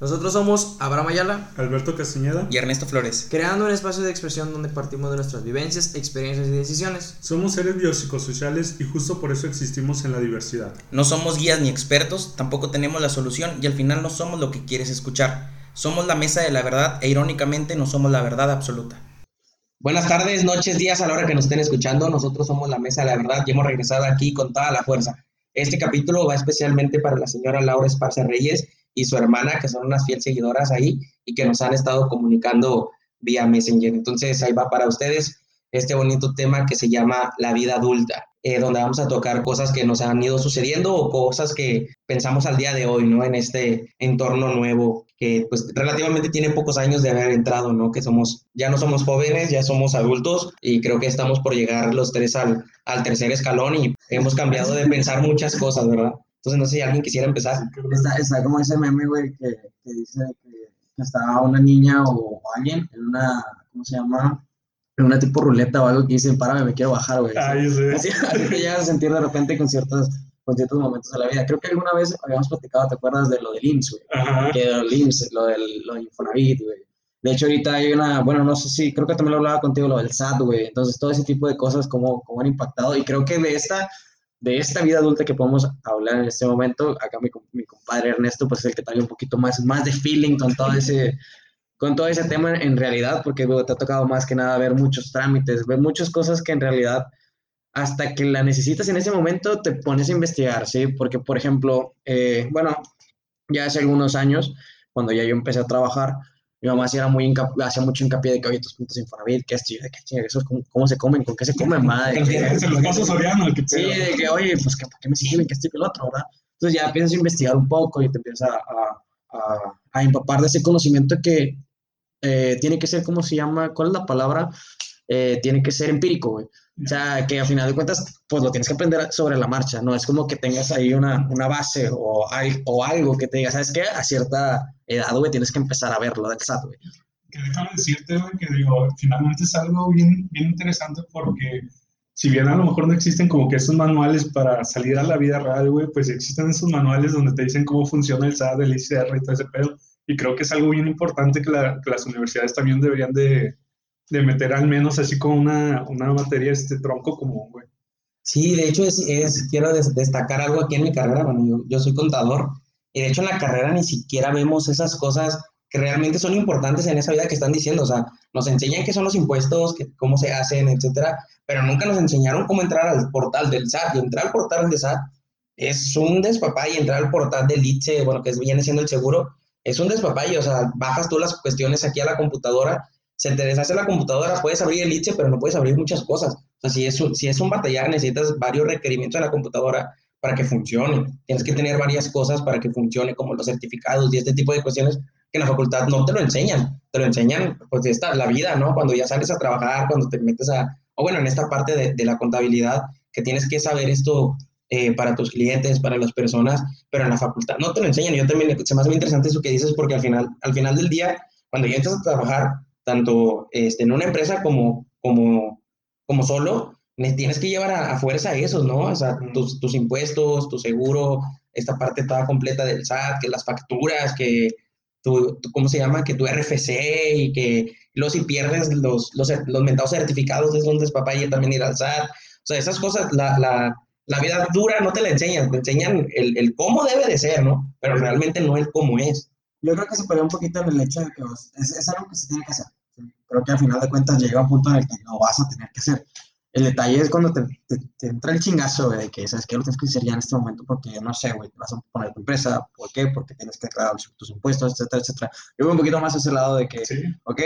Nosotros somos Abraham Ayala, Alberto Castañeda y Ernesto Flores, creando un espacio de expresión donde partimos de nuestras vivencias, experiencias y decisiones. Somos seres biopsicosociales y justo por eso existimos en la diversidad. No somos guías ni expertos, tampoco tenemos la solución y al final no somos lo que quieres escuchar. Somos la mesa de la verdad e irónicamente no somos la verdad absoluta. Buenas tardes, noches, días a la hora que nos estén escuchando. Nosotros somos la mesa de la verdad y hemos regresado aquí con toda la fuerza. Este capítulo va especialmente para la señora Laura Esparza Reyes y su hermana, que son unas fiel seguidoras ahí y que nos han estado comunicando vía Messenger. Entonces ahí va para ustedes este bonito tema que se llama la vida adulta, eh, donde vamos a tocar cosas que nos han ido sucediendo o cosas que pensamos al día de hoy, ¿no? En este entorno nuevo que pues relativamente tiene pocos años de haber entrado, ¿no? Que somos, ya no somos jóvenes, ya somos adultos y creo que estamos por llegar los tres al, al tercer escalón y hemos cambiado de pensar muchas cosas, ¿verdad? Entonces, no sé si alguien quisiera empezar. Está, está como ese meme, güey, que, que dice que, que estaba una niña o, alguien en una, ¿cómo se llama? En una tipo ruleta o algo que dice, párame, me quiero bajar, güey. Ay, sí. Así, así te llegas a sentir de repente con ciertos, con ciertos momentos de la vida. Creo que alguna vez habíamos platicado, ¿te acuerdas de lo del IMSS, güey? Ajá. Que del IMSS, lo del, lo del Infonavit, güey. De hecho, ahorita hay una, bueno, no sé si, creo que también lo hablaba contigo, lo del SAT, güey. Entonces, todo ese tipo de cosas, como, como han impactado. Y creo que de esta, de esta vida adulta que podemos hablar en este momento, acá mi, mi compadre Ernesto, pues es el que trae un poquito más, más de feeling con todo ese, con todo ese tema en realidad, porque bueno, te ha tocado más que nada ver muchos trámites, ver muchas cosas que en realidad hasta que la necesitas en ese momento te pones a investigar, ¿sí? Porque, por ejemplo, eh, bueno, ya hace algunos años, cuando ya yo empecé a trabajar, mi mamá sí era muy hacía mucho hincapié de que, oye, tus puntos Infonavit, que esto, de que chinga, cómo, cómo, se comen, con qué se comen, madre. Se los Soriano, que Sí, de que, oye, pues, ¿para qué me sirven? Que esto y que el otro, ¿verdad? Entonces ya empiezas a investigar un poco y te empiezas a, a, a empapar de ese conocimiento que eh, tiene que ser, ¿cómo se llama? ¿Cuál es la palabra? Eh, tiene que ser empírico, güey. O sea, que a final de cuentas, pues lo tienes que aprender sobre la marcha, no es como que tengas ahí una, una base o, al, o algo que te diga, ¿sabes qué? A cierta edad, güey, tienes que empezar a verlo del SAT, güey. Que déjame decirte, güey, que digo, finalmente es algo bien, bien interesante porque si bien a lo mejor no existen como que esos manuales para salir a la vida real, güey, pues existen esos manuales donde te dicen cómo funciona el SAT, el ICR y todo ese pedo. Y creo que es algo bien importante que, la, que las universidades también deberían de, de meter al menos así como una, una materia, este tronco común, güey. Sí, de hecho, es, es quiero des, destacar algo aquí en mi carrera. Bueno, yo, soy contador y de hecho en la carrera ni siquiera vemos esas cosas que realmente son importantes en esa vida que están diciendo. O sea, nos enseñan qué son los impuestos, cómo se hacen, etcétera, pero nunca nos enseñaron cómo entrar al portal del SAT. Y entrar al portal del SAT es un despapay, entrar al portal del ITSE, bueno, que viene siendo el seguro, es un despapay. O sea, bajas tú las cuestiones aquí a la computadora se te deshace la computadora, puedes abrir el ITSE, pero no puedes abrir muchas cosas. O sea, si es, un, si es un batallar, necesitas varios requerimientos de la computadora para que funcione. Tienes que tener varias cosas para que funcione, como los certificados y este tipo de cuestiones que en la facultad no te lo enseñan. Te lo enseñan, pues, esta, la vida, ¿no? Cuando ya sales a trabajar, cuando te metes a, o bueno, en esta parte de, de la contabilidad, que tienes que saber esto eh, para tus clientes, para las personas, pero en la facultad no te lo enseñan. Yo también, se me hace muy interesante eso que dices, porque al final, al final del día, cuando ya entras a trabajar, tanto este, en una empresa como, como, como solo, tienes que llevar a, a fuerza eso, ¿no? O sea, tus, tus, impuestos, tu seguro, esta parte toda completa del SAT, que las facturas, que tu, tu ¿cómo se llama? Que tu RFC y que luego si pierdes los, los, los mentados certificados es un despapalle también ir al SAT. O sea, esas cosas, la, la, la vida dura no te la enseñan, te enseñan el, el cómo debe de ser, ¿no? Pero realmente no el cómo es. Yo creo que se pelea un poquito en el hecho de que es, es algo que se tiene que hacer creo que al final de cuentas llega un punto en el que lo vas a tener que hacer. El detalle es cuando te, te, te entra el chingazo, güey, de que sabes que lo tienes que hacer ya en este momento porque, no sé, güey, te vas a poner tu empresa, ¿por qué? Porque tienes que declarar tus impuestos, etcétera, etcétera. Yo voy un poquito más a ese lado de que, Sí. ok,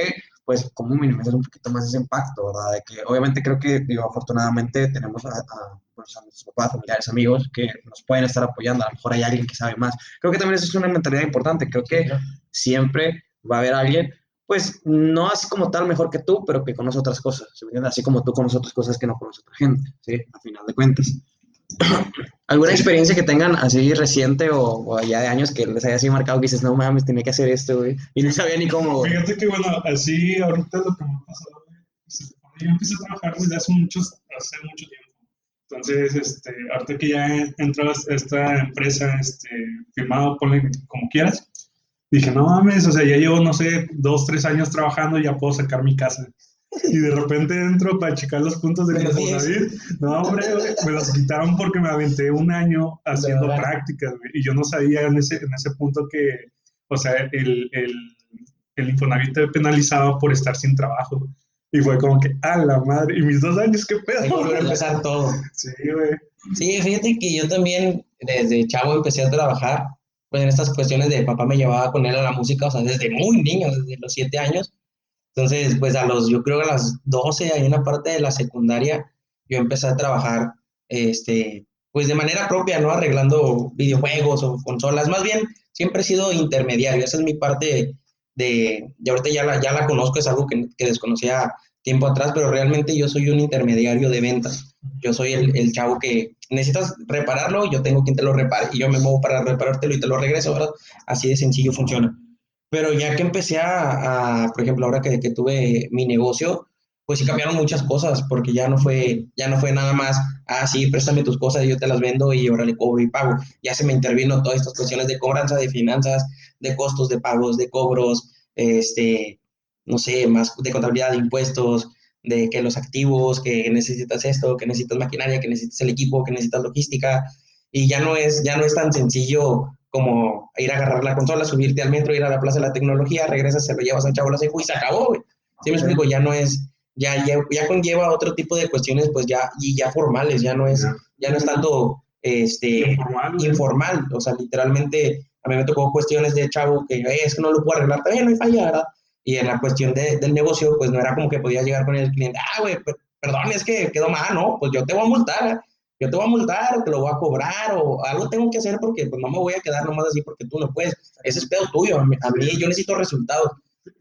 pues cómo minimizar un poquito más ese impacto, ¿verdad? De que obviamente creo que, digo, afortunadamente tenemos a, a, pues, a nuestros papás, familiares, amigos que nos pueden estar apoyando, a lo mejor hay alguien que sabe más. Creo que también eso es una mentalidad importante, creo que siempre va a haber alguien pues no así como tal mejor que tú, pero que conoce otras cosas, ¿sí? así como tú conoces otras cosas que no conoce otra gente, ¿sí? A final de cuentas. ¿Alguna experiencia que tengan así reciente o, o ya de años que les haya así marcado que dices, no mames, tenía que hacer esto, güey? Y no sabía ni cómo, güey. Fíjate que, bueno, así ahorita lo que me ha pasado, yo empecé a trabajar desde hace, muchos, hace mucho tiempo. Entonces, este, ahorita que ya entró a esta empresa, este, firmado, ponle como quieras, Dije, no mames, o sea, ya llevo, no sé, dos, tres años trabajando y ya puedo sacar mi casa. Y de repente entro para checar los puntos de Infonavit. No, hombre, me los quitaron porque me aventé un año haciendo prácticas, güey. Y yo no sabía en ese, en ese punto que, o sea, el, el, el Infonavit te penalizaba por estar sin trabajo. Y fue como que, a la madre, y mis dos años, qué pedo, volver a empezar todo. Sí, güey. Sí, fíjate que yo también desde chavo empecé a trabajar, pues en estas cuestiones de papá me llevaba con él a la música, o sea, desde muy niño, desde los siete años. Entonces, pues a los, yo creo que a las 12, hay una parte de la secundaria, yo empecé a trabajar, este, pues de manera propia, ¿no? Arreglando videojuegos o consolas, más bien, siempre he sido intermediario, esa es mi parte de, de ahorita ya la, ya la conozco, es algo que, que desconocía tiempo atrás, pero realmente yo soy un intermediario de ventas. Yo soy el, el chavo que necesitas repararlo, yo tengo quien te lo repare y yo me muevo para reparártelo y te lo regreso, ¿verdad? Así de sencillo funciona. Pero ya que empecé a, a, por ejemplo, ahora que, que tuve mi negocio, pues sí cambiaron muchas cosas, porque ya no fue, ya no fue nada más, ah, sí, préstame tus cosas y yo te las vendo y ahora le cobro y pago. Ya se me intervino todas estas cuestiones de cobranza, de finanzas, de costos de pagos, de cobros, este, no sé, más de contabilidad de impuestos, de que los activos, que necesitas esto, que necesitas maquinaria, que necesitas el equipo, que necesitas logística, y ya no es, ya no es tan sencillo como ir a agarrar la consola, subirte al metro, ir a la plaza de la tecnología, regresas, se lo llevas al chavo la secu y se acabó, güey. ¿Sí me explico? Ya no es, ya, ya, ya conlleva otro tipo de cuestiones, pues ya, y ya formales, ya no es, Ya. no es tanto, este, Informal, informal, o sea, literalmente a mí me tocó cuestiones de chavo que "Eh, es que no lo puedo arreglar, también no hay falla, ¿verdad? Y en la cuestión de- del negocio, pues no era como que podía llegar con el cliente, ah, güey, per- perdón, es que quedó mal, ¿no? Pues yo te voy a multar, yo te voy a multar, o te lo voy a cobrar, o algo tengo que hacer porque pues no me voy a quedar nomás así porque tú no puedes. Ese es pedo tuyo, a mí, a mí yo necesito resultados.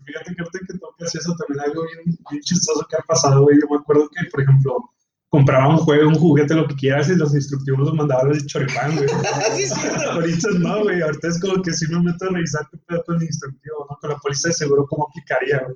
Fíjate que ahorita que tocas eso, también algo bien, bien chistoso que ha pasado, güey. Yo me acuerdo que, por ejemplo, compraba un juego, un juguete, lo que quieras, y los instructivos los mandaba al choripán, güey. Sí, cierto. ahorita no, güey. Ahorita es como que si me meto a revisar qué pedo con el instructivo, ¿no? Con la póliza de seguro, cómo aplicaría, güey.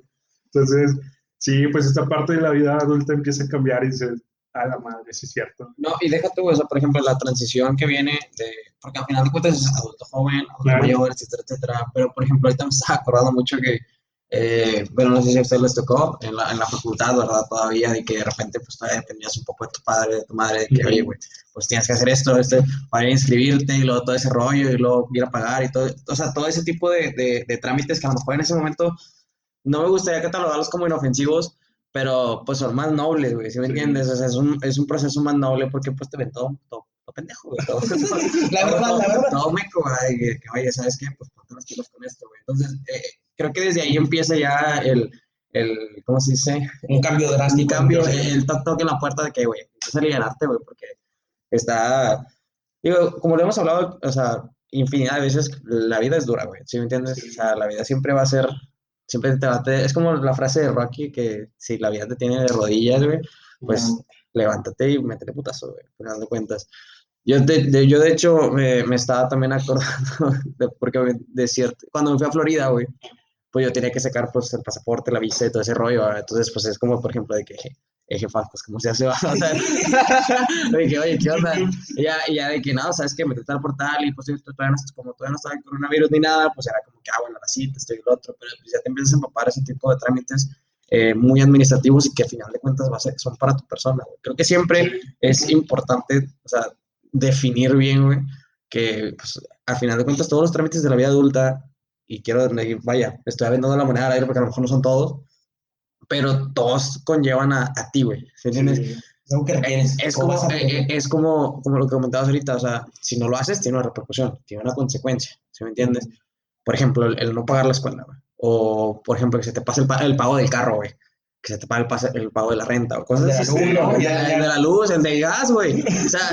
Entonces, sí, pues esta parte de la vida adulta empieza a cambiar y dices, a la madre, sí es cierto. No, y déjate, güey, o sea, por ejemplo, la transición que viene de, porque al final de cuentas es adulto joven, adulto Claro. mayor, etcétera, etcétera, pero por ejemplo, ahorita me estaba acordando mucho que, eh, bueno, no sé si a ustedes les tocó en la, en la facultad, ¿verdad? Todavía, de que de repente, pues todavía dependías un poco de tu padre, de tu madre, de que, oye, güey, pues tienes que hacer esto, este, para inscribirte y luego todo ese rollo y luego ir a pagar y todo, o sea, todo ese tipo de, de, de trámites que a lo mejor en ese momento no me gustaría catalogarlos como inofensivos, pero pues son más nobles, güey, ¿sí me entiendes? O sea, es un, es un proceso más noble porque pues te ven todo, todo, todo pendejo, güey. Todo, La verdad, todo, la verdad. Todo meco, güey, que, que, oye, ¿sabes qué? Pues ponte las pilas con esto, güey. Entonces, eh, creo que desde ahí empieza ya el, el ¿cómo se dice? Un cambio Un drástico. cambio, el toc en la puerta de que, güey, empieza a alivianarte, güey, porque está, digo, como lo hemos hablado, o sea, infinidad de veces, la vida es dura, güey, ¿sí me entiendes? O sea, la vida siempre va a ser, siempre te va a es como la frase de Rocky, que si la vida te tiene de rodillas, güey, pues levántate y métele putazo, güey, final de cuentas. Yo de, de- yo de hecho me, me estaba también acordando, de, porque de cierto, cuando me fui a Florida, güey, pues yo tenía que sacar pues el pasaporte, la visa y todo ese rollo, ¿verdad? entonces pues es como por ejemplo de que, eh, jefa, pues cómo se hace, o sea, de que, oye, ¿qué onda? Y ya, y ya de que, no, ¿sabes qué? Metete al portal y pues todavía no, como todavía no estaba el coronavirus ni nada, pues era como que, ah, bueno, la cita, esto y lo otro, pero pues ya te empiezas a empapar ese tipo de trámites eh, muy administrativos y que al final de cuentas va a ser, son para tu persona, güey. Creo que siempre es importante, o sea, definir bien, güey, que pues, al final de cuentas todos los trámites de la vida adulta, y quiero, vaya, estoy aventando la moneda al aire porque a lo mejor no son todos, pero todos conllevan a, a ti, güey. ¿sí entiendes? Sí. Es ¿Cómo como, eh, es como, como lo que comentabas ahorita, o sea, si no lo haces, tiene una repercusión, tiene una consecuencia, ¿sí me entiendes? Por ejemplo, el, el no pagar la escuela, güey. O, por ejemplo, que se te pase el, pa- el pago del carro, güey. Que se te pague el, pase- el pago de la renta, o cosas De la así. luz, ¿no? De, Ya, el ya. de la luz, el de gas, güey. O sea,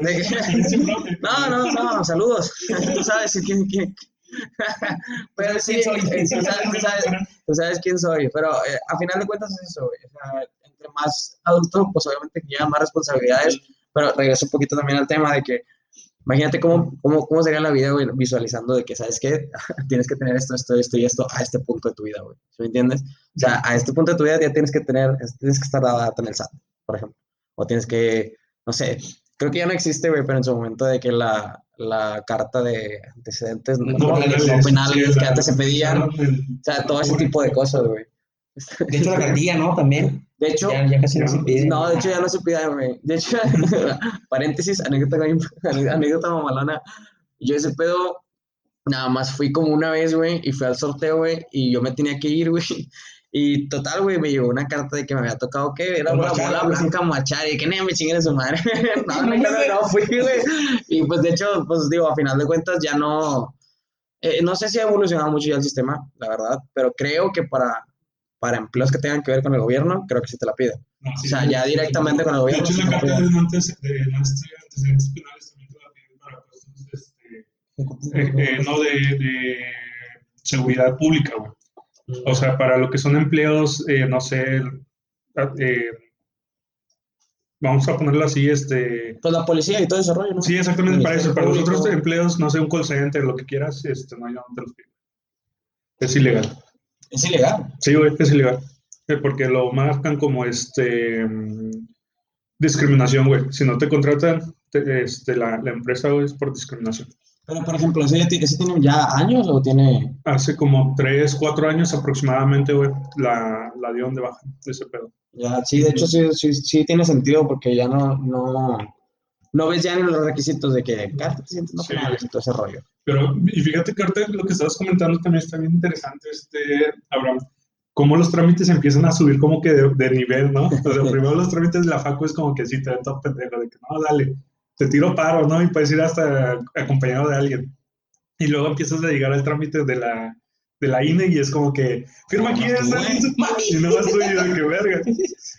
de que- no, no, no, saludos. Tú sabes quién, quién. Pero sí, ¿Quién soy? tú sabes, tú sabes- tú sabes quién soy, pero eh, a final de cuentas es eso. O sea, entre más adulto, pues obviamente que llevan más responsabilidades, pero regreso un poquito también al tema de que, imagínate cómo, cómo, cómo sería la vida, güey, visualizando de que, ¿sabes qué? tienes que tener esto, esto, esto y esto a este punto de tu vida, güey. ¿Sí me entiendes? O sea, a este punto de tu vida ya tienes que tener, tienes que estar dada en el SAT, por ejemplo. O tienes que, no sé, creo que ya no existe, güey, pero en su momento de que la, la carta de antecedentes no, No, penales, no, no penales sí, que antes se pedían. O el- sea, todo ese tipo de cosas, güey. De hecho, la cartilla, ¿no? También. De hecho, Ya, ya casi no se no- pide. no, de hecho ya no se pide, güey. De hecho, paréntesis, anécdota, anécdota mamalona. Yo ese pedo, nada más fui como una vez, güey, y fui al sorteo, güey, y yo me tenía que ir, güey. Y total, güey, me llegó una carta de que me había tocado, ¿qué? Era Un una bola blanca machar, y que ni me chinguen su madre. no, no, No, fui, güey. Y pues de hecho, pues digo, a final de cuentas ya no, eh, no sé si ha evolucionado mucho ya el sistema, la verdad, pero creo que para, para empleos que tengan que ver con el gobierno, creo que sí te la piden. no, sí, O sea, sí, ya sí, directamente con el De gobierno. hecho, sí la carta de antes- de antecedentes penales también te la piden para cuestiones este, eh, eh, no de, de seguridad pública, güey. O sea, para lo que son empleos, eh, no sé, eh, vamos a ponerlo así, este, Pues la policía y todo ese rollo, ¿no? sí, exactamente para eso. Para los otros empleos, no sé, un call center, lo que quieras, este, no, yo no te los pido. Es ilegal. Es ilegal. Sí, güey, es ilegal. Porque lo marcan como este discriminación, güey. Si no te contratan, te- este, la, la empresa, güey, es por discriminación. Pero, por ejemplo, ¿ese, ese tiene ya años o tiene...? Hace como 3, 4 años aproximadamente, güey, la, la dieron de baja ese pedo. Ya, sí, de hecho sí, sí, sí tiene sentido porque ya no, no, no ves ya ni los requisitos de que carta te sientes no Sí. y todo ese rollo. Pero, y fíjate ahorita lo que estabas comentando también está bien interesante, este, Abraham, cómo los trámites empiezan a subir como que de, de nivel, ¿no? O sea, primero los trámites de la facu es como que sí, te ven todo pendejo, de que no, dale, te tiro paro, ¿no? Y puedes ir hasta acompañado de alguien. Y luego empiezas a llegar al trámite de la, de la INE y es como que, firma aquí, No, güey, mami. y no vas tú y yo, de que verga.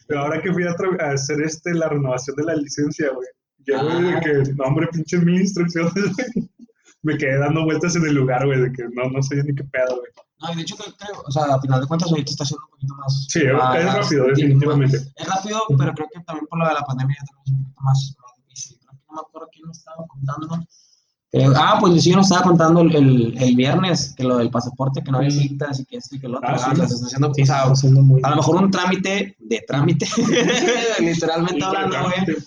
Pero ahora que fui a, a hacer este, la renovación de la licencia, güey, ya, güey, de Ah. que, no, hombre, pinches mil instrucciones, güey. Me quedé dando vueltas en el lugar, güey, de que no, no sé ni qué pedo, güey. No, y de hecho creo, creo, o sea, a final de cuentas ahorita está siendo un poquito más... Sí, más- es rápido, más- definitivamente. Es rápido, pero creo que también por lo de la pandemia ya es un poquito más, más difícil. Creo que no me acuerdo quién me estaba contando. Eh, ah, pues sí, nos estaba contando el, el, el viernes que lo del pasaporte, que no había citas y que esto y que lo otro. Ah, Ah, sí. haciendo, Sí, muy- a lo mejor un trámite de trámite, literalmente hablando, güey,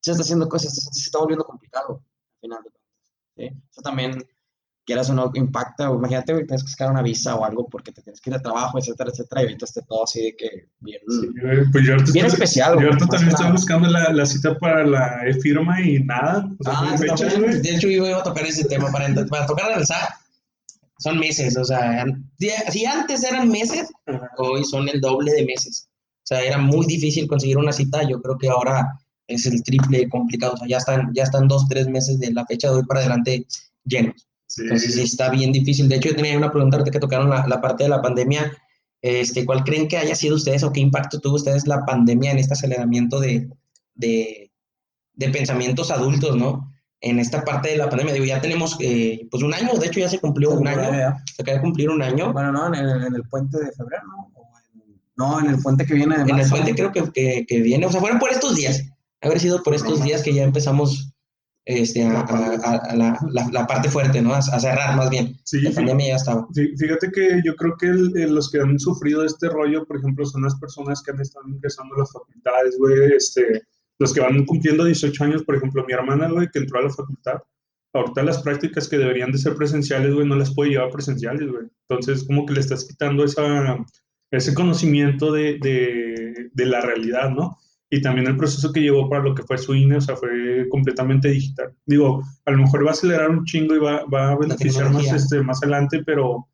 se está haciendo cosas, se, se está volviendo complicado, al final de cuentas. ¿sí? Eso también, quieras o no, impacta. o Imagínate, güey, tienes que sacar una visa o algo porque te tienes que ir de trabajo, etcétera, etcétera, y ahorita esté todo así de que bien, Sí, pues yo bien estoy- especial, yo ahorita también estoy buscando la, la cita para la e-firma y nada. O sea, Ah, güey. de hecho, yo iba a tocar ese tema para, para tocar el SAT. Son meses, o sea, si- antes eran meses, hoy son el doble de meses. O sea, era muy difícil conseguir una cita. Yo creo que ahora es el triple complicado. O sea, ya están, ya están dos, tres meses de la fecha de hoy para adelante llenos. Sí. Entonces sí está bien difícil. De hecho, yo tenía una pregunta ahorita que tocaron la, la parte de la pandemia. Este, ¿Cuál creen que haya sido ustedes o qué impacto tuvo ustedes la pandemia en este aceleramiento de, de, de pensamientos adultos, ¿no? En esta parte de la pandemia, digo, ya tenemos eh, pues un año, de hecho ya se cumplió un año, se acaba de cumplir un año. Bueno, no, en el, en el puente de febrero, ¿no? O en- no, en el puente que viene de En el marzo. puente creo que, que, que viene, o sea, fueron por estos días, haber sido por estos días que ya empezamos este, a, a- a- la, la- la parte fuerte, ¿no? A, cerrar más bien. Sí, La pandemia ya estaba. fí- fíjate que yo creo que el- el- los que han sufrido este rollo, por ejemplo, son las personas que han estado ingresando a las facultades, güey, este, los que van cumpliendo 18 años, por ejemplo, mi hermana, güey, que entró a la facultad, ahorita las prácticas que deberían de ser presenciales, güey, no las puede llevar presenciales, güey. Entonces, como que le estás quitando esa, ese conocimiento de, de, de la realidad, ¿no? Y también el proceso que llevó para lo que fue su INE, o sea, fue completamente digital. Digo, a lo mejor va a acelerar un chingo y va, va a beneficiar más, este, más adelante, pero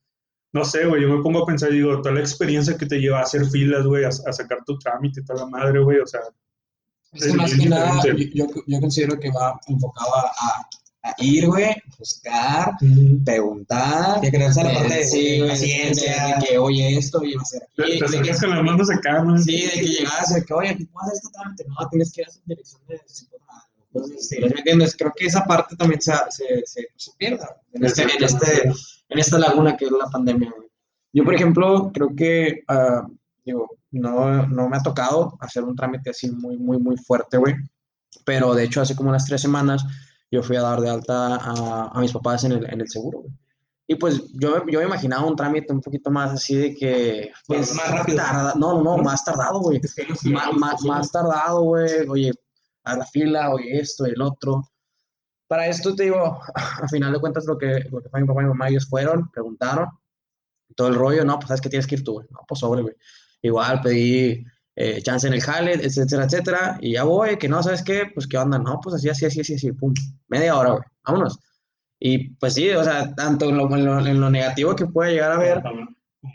no sé, güey, yo me pongo a pensar, digo, toda la experiencia que te lleva a hacer filas, güey, a, a sacar tu trámite toda la madre, güey, o sea, Es que más que nada, yo, yo, considero que va enfocado a ir, güey, buscar, preguntar. De crearse la parte de, sí, paciencia. de, de que, oye, esto iba a ser aquí. te que- acercas con las manos acá, ¿no? Sí, de que llegabas de que, oye, aquí puedo hacer este trámite. No, tienes que ir a esa dirección de Entonces, sí, ¿me entiendes? Creo que esa parte también se, se, se, se pierda en, este, en, este, en esta laguna que es la pandemia, güey. Yo, por ejemplo, creo que, ah, digo, no, no me ha tocado hacer un trámite así muy, muy, muy fuerte, güey. Pero, de hecho, hace como unas tres semanas yo fui a dar de alta a, a mis papás en el, en el seguro, güey. Y pues yo, yo me imaginaba un trámite un poquito más así de que... Pues, Más rápido. tarda- no, no, no, más tardado, güey. Má- má- más, tardado, güey. Oye, a la fila, oye, esto, el otro. para esto te digo, a final de cuentas lo que, lo que fue mi papá y mi mamá, ellos fueron, preguntaron, todo el rollo, no, pues sabes que tienes que ir tú, güey. No, pues sobre, güey. Igual pedí eh, chance en el jale, etcétera, etcétera, y ya voy, que no, ¿sabes qué? Pues qué onda, no, pues así, así, así, así, así, pum, media hora, güey, vámonos. Y pues sí, o sea, tanto en lo, en lo, en lo negativo que puede llegar a ver,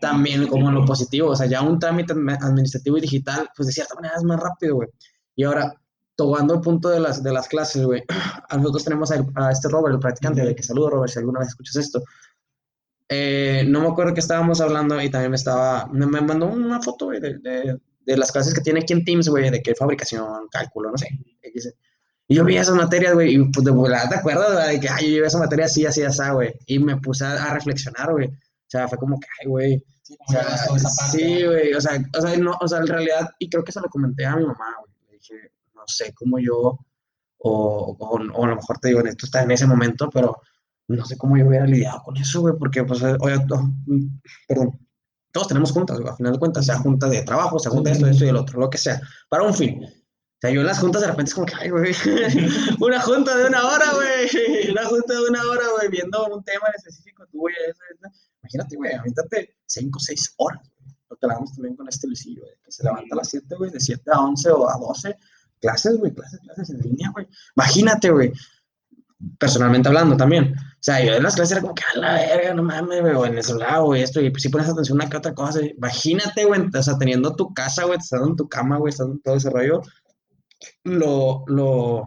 también como en lo positivo, o sea, ya un trámite admi- administrativo y digital, pues de cierta manera es más rápido, güey. Y ahora, tomando el punto de las, de las clases, güey, nosotros tenemos a, a este Robert, el practicante, de que saludo, Robert, si alguna vez escuchas esto. Eh, no me acuerdo que estábamos hablando y también me estaba, me, me mandó una foto, güey, de, de, de las clases que tiene aquí en Teams, güey, de que fabricación, cálculo, no sé. Y yo vi esas materias, güey, y pues de volada, ¿te acuerdas? De que, ay, yo llevé esa materia así, así, así, güey. Y me puse a, a reflexionar, güey. O sea, fue como que, ay, güey, Sí, o sea, sí, güey, o sea, o sea, no, o sea, en realidad, y creo que se lo comenté a mi mamá, güey, le dije, no sé cómo yo, o, o, o a lo mejor te digo, esto está en ese momento, pero no sé cómo yo hubiera lidiado con eso, güey, porque, pues, oye, to- mm, perdón, todos tenemos juntas, güey, a final de cuentas, sea junta de trabajo, sea junta de esto, de esto y el otro, lo que sea, para un fin. O sea, yo en las juntas de repente es como que, ay, güey, una junta de una hora, güey, una junta de una hora, güey, viendo un tema en específico tuyo, eso, eso. Imagínate, güey, aviéntate 5 o 6 horas, güey. Lo que hablamos también con este Luisillo, güey, que se levanta a las 7, güey, de 7 a 11 o a 12, clases, güey, clases, clases en línea, güey. Imagínate, güey, personalmente hablando también. O sea, yo en las clases era como que, a la verga, no mames, güey, o en el celular, güey, esto, y si pones atención a una que otra cosa, imagínate, güey, o sea, teniendo tu casa, güey, estando en tu cama, güey, estando en todo ese rollo, lo, lo,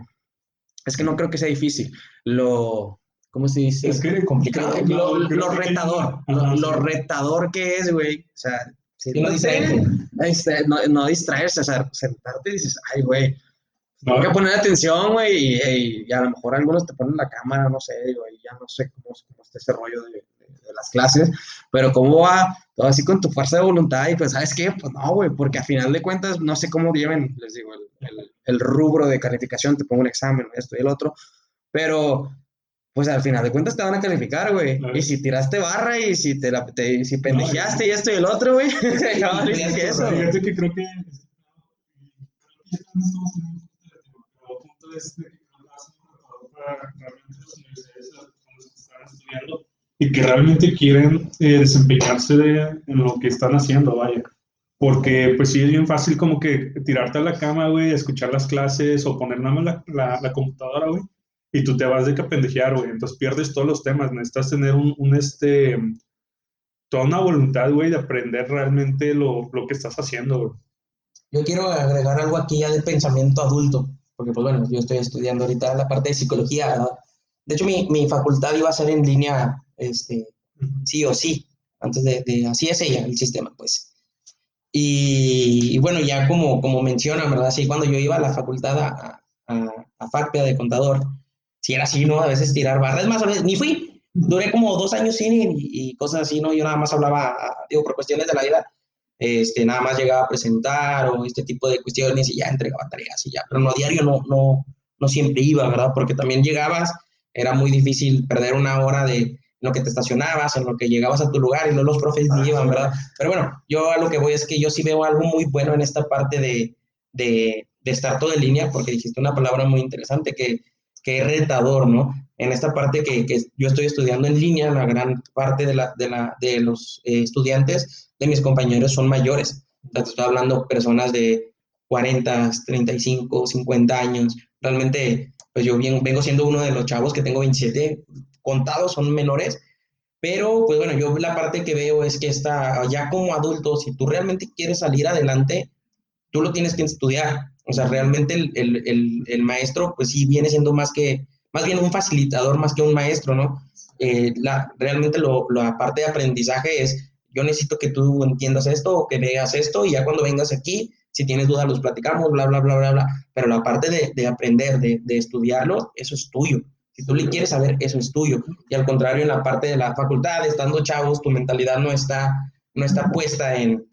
es que no creo que sea difícil, lo, ¿cómo se dice? Es que complicado. lo, ¿no? lo Creo que- retador, Ajá, lo, lo retador que es, güey. O sea, si no distraerte. este, no, no distraerse, o sea, sentarte y dices, ay, güey, No, tengo que poner atención, güey, y, y a lo mejor algunos te ponen la cámara, no sé, güey, ya no sé cómo, cómo está ese rollo de, de- de las clases, pero cómo va todo así con tu fuerza de voluntad y pues, ¿sabes qué? Pues no, güey, porque a final de cuentas no sé cómo lleven, les digo, el, el- el rubro de calificación, te pongo un examen, esto y el otro, pero pues al final de cuentas te van a calificar, güey, Claro. y si tiraste barra y si te la, te- y si pendejeaste y esto y el otro, güey, ya valiste que eso. Fíjate que creo que. no estamos en un punto de tiempo, es de que retador para realmente las universidades, que están estudiando y que realmente quieren eh, desempeñarse de- en lo que están haciendo, vaya. Porque, pues sí, es bien fácil como que tirarte a la cama, güey, escuchar las clases o poner nada más la, la, la computadora, güey, y tú te vas de que pendejear, güey. Entonces pierdes todos los temas. Necesitas tener un, un este, toda una voluntad, güey, de aprender realmente lo, lo que estás haciendo, güey. Yo quiero agregar algo aquí ya de pensamiento adulto, porque pues bueno, yo estoy estudiando ahorita la parte de psicología. De hecho, mi, mi facultad iba a ser en línea, este, sí o sí, antes de, de- así es ella, el sistema, pues. Y, y bueno, ya como, como mencionan, ¿verdad? Sí, cuando yo iba a la facultad a, a, a FACPEA de contador, si era así, ¿no? A veces tirar barras, más o menos, ni fui, duré como dos años sin y, y cosas así, ¿no? Yo nada más hablaba, digo, por cuestiones de la vida, este, nada más llegaba a presentar o este tipo de cuestiones y ya entregaba tareas y ya, pero no a diario no, no, no siempre iba, ¿verdad? Porque también llegabas, era muy difícil perder una hora de lo que te estacionabas, en lo que llegabas a tu lugar y luego los profes ni iban, ¿verdad? Pero bueno, yo a lo que voy es que yo sí veo algo muy bueno en esta parte de, de, de estar todo en línea, porque dijiste una palabra muy interesante que, que retador, ¿no? En esta parte que, yo estoy estudiando en línea, la gran parte de, los eh, estudiantes de mis compañeros son mayores. O estoy hablando personas de 40, 35, 50 años. Realmente, pues yo vengo siendo uno de los chavos que tengo 27, contados son menores, pero pues bueno, yo la parte que veo es que está ya como adulto, si tú realmente quieres salir adelante, tú lo tienes que estudiar. O sea, realmente el, el, el, maestro, pues sí, viene siendo más que, más bien un facilitador, más que un maestro, ¿no? Eh, la, realmente lo, la parte de aprendizaje es, yo necesito que tú entiendas esto o que veas esto y ya cuando vengas aquí, si tienes dudas, los platicamos, bla, bla, bla, bla, bla. Pero la parte de, de aprender, de, de estudiarlo, eso es tuyo. Si tú le quieres saber, eso es tuyo. Y al contrario, en la parte de la facultad, estando chavos, tu mentalidad no está, no está puesta en,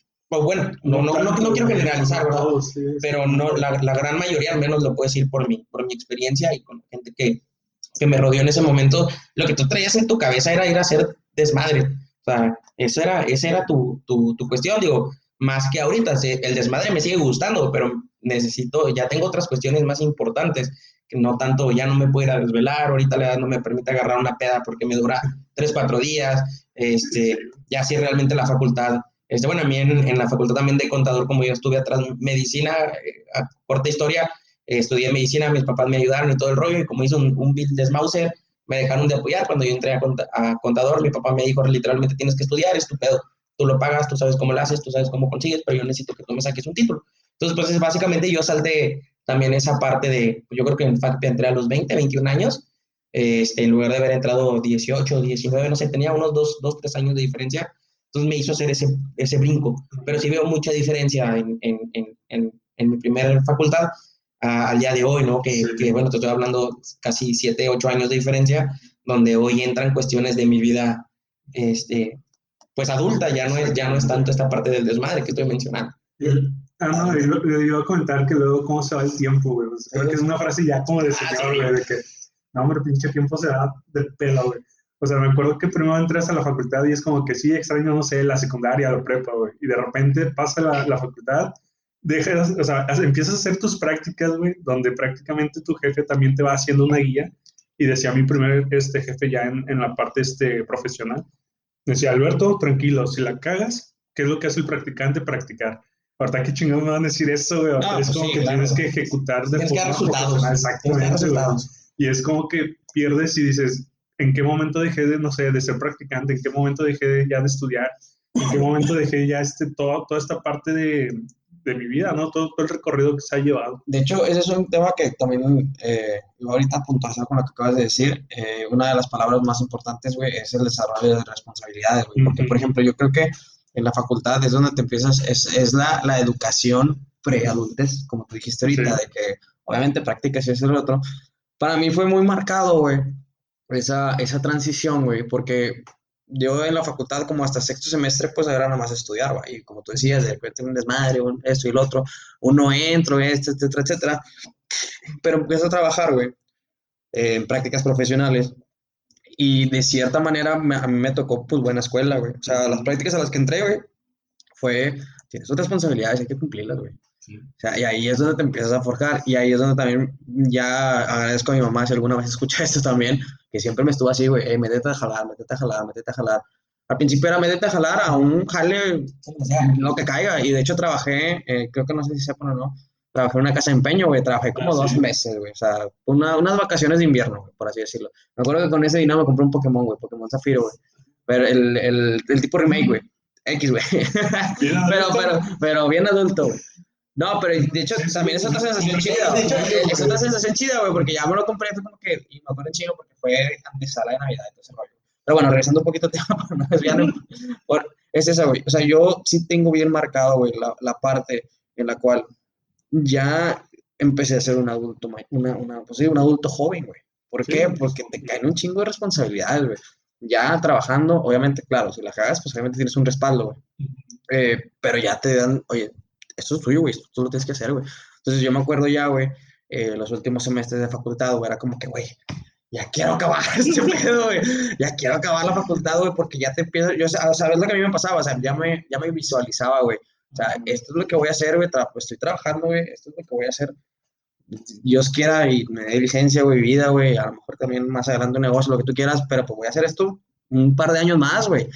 pues bueno, no, no, no, no quiero generalizar, ¿verdad? Pero no, la, la, gran mayoría, al menos lo puedo decir por mi, por mi experiencia y con gente que, que me rodeó en ese momento, lo que tú traías en tu cabeza era ir a hacer desmadre. O sea, esa era, esa era tu, tu, tu cuestión. Digo, más que ahorita. El desmadre me sigue gustando, pero necesito, ya tengo otras cuestiones más importantes, que no tanto, ya no me puedo ir a desvelar, ahorita la edad no me permite agarrar una peda porque me dura tres, cuatro días, este, ya sí realmente la facultad, este, bueno, a mí en, en la facultad también de contador, como yo estuve atrás medicina, eh, a corta historia, eh, estudié medicina, mis papás me ayudaron y todo el rollo, y como hice un, un bill de Smauser, me dejaron de apoyar. Cuando yo entré a, conta- a contador, mi papá me dijo, literalmente tienes que estudiar, es tu pedo. Tú lo pagas, tú sabes cómo lo haces, tú sabes cómo consigues, pero yo necesito que tú me saques un título. Entonces, pues es básicamente yo salté también esa parte de, yo creo que en fact entré a los 20, 21 años, este, en lugar de haber entrado 18, 19, no sé, tenía unos 2, 2 3 años de diferencia. Entonces me hizo hacer ese, ese brinco. Pero sí veo mucha diferencia en, en, en, en, mi primera facultad a- al día de hoy, ¿no? Que, que, bueno, te estoy hablando casi 7, 8 años de diferencia, donde hoy entran cuestiones de mi vida, este, pues adulta, ya no es, ya no es tanto esta parte del desmadre que estoy mencionando. Ah, no, yo, yo iba a comentar que luego cómo se va el tiempo, güey. Creo que es una frase ya como de Ah, señor, güey, de que, no, hombre, pinche tiempo se va de pelo, güey. O sea, me acuerdo que primero entras a la facultad y es como que sí, extraño, no sé, la secundaria, la prepa, güey. Y de repente pasa la, la facultad, dejas, o sea, empiezas a hacer tus prácticas, güey, donde prácticamente tu jefe también te va haciendo una guía. Y decía mi primer este, jefe ya en, en la parte este, profesional, decía, Alberto, tranquilo, si la cagas, ¿qué es lo que hace el practicante? Practicar. Ahorita qué chingados me van a decir eso, güey. No, es pues como sí, que claro. tienes que ejecutar de Tienes que forma resultados. profesional, que Exactamente, resultados. Y es como que pierdes y dices, ¿en qué momento dejé de, no sé, de ser practicante? ¿En qué momento dejé de- ya de estudiar? ¿En qué momento dejé ya este, todo, toda esta parte de, de mi vida, ¿no? Todo, todo el recorrido que se ha llevado. De hecho, ese es un tema que también eh, iba ahorita a puntualizar con lo que acabas de decir. Eh, una de las palabras más importantes, güey, es el desarrollo de responsabilidades, güey. Porque, por Ujú. ejemplo, yo creo que en la facultad es donde te empiezas, es, es la, la educación preadultez, como tú dijiste ahorita, Sí. de que obviamente practicas y eso y lo otro. Para mí fue muy marcado, güey, esa, esa transición, güey, porque yo en la facultad, como hasta sexto semestre, pues era nada más estudiar, güey. Y como tú decías, de repente un desmadre, un esto y lo otro, uno entro, esto, etcétera, etcétera. Pero empiezo a trabajar, güey, en prácticas profesionales. Y de cierta manera me- a mí me tocó, pues, buena escuela, güey. O sea, las prácticas a las que entré, güey, fue, tienes tus responsabilidades, hay que cumplirlas, güey. Sí. O sea, y ahí es donde te empiezas a forjar. Y ahí es donde también ya agradezco a mi mamá, si alguna vez escucha esto también, que siempre me estuvo así, güey, eh, métete a jalar, métete a jalar, métete a jalar. Al principio era métete a jalar a un jale, lo que caiga. Y de hecho trabajé, eh, creo que no sé si sepan o no, trabajé en una casa de empeño, güey, trabajé como Ah, dos sí. meses, güey. O sea, una- unas vacaciones de invierno, güey, por así decirlo. Me acuerdo que con ese dinero me compré un Pokémon, güey, Pokémon Zafiro, güey. Pero el, el, el tipo remake, güey. X, güey. Pero, pero, pero bien adulto, güey. No, pero de hecho Sí, sí, también es sí, otra sí, sensación sí, chida. güey. sí, Es otra sensación chida, güey, porque ya me lo compré, fue como que, y me acuerdo en chino porque fue antesala de Navidad, entonces rollo. Pero bueno, regresando un poquito al tema, para no desviarme, por- es esa, güey. O sea, yo sí tengo bien marcado, güey, la, la parte en la cual ya empecé a ser un adulto, una, una, pues sí, un adulto joven, güey. ¿Por Sí. qué? Porque te caen un chingo de responsabilidades, güey. Ya trabajando, obviamente, claro, si la cagas, pues obviamente tienes un respaldo, güey. Eh, pero ya te dan, oye, esto es tuyo, güey, esto tú lo tienes que hacer, güey. Entonces yo me acuerdo ya, güey, eh, los últimos semestres de facultad, güey, era como que, güey, ya quiero acabar este pedo, güey, ya quiero acabar la facultad, güey, porque ya te empiezo, yo, o sea, ¿sabes lo que a mí me pasaba? O sea, ya me, ya me visualizaba, güey. O sea, esto es lo que voy a hacer, güey, tra- pues estoy trabajando, güey, esto es lo que voy a hacer. Dios quiera y me dé licencia, güey, vida, güey, a lo mejor también más adelante un negocio, lo que tú quieras, pero pues voy a hacer esto un par de años más, güey.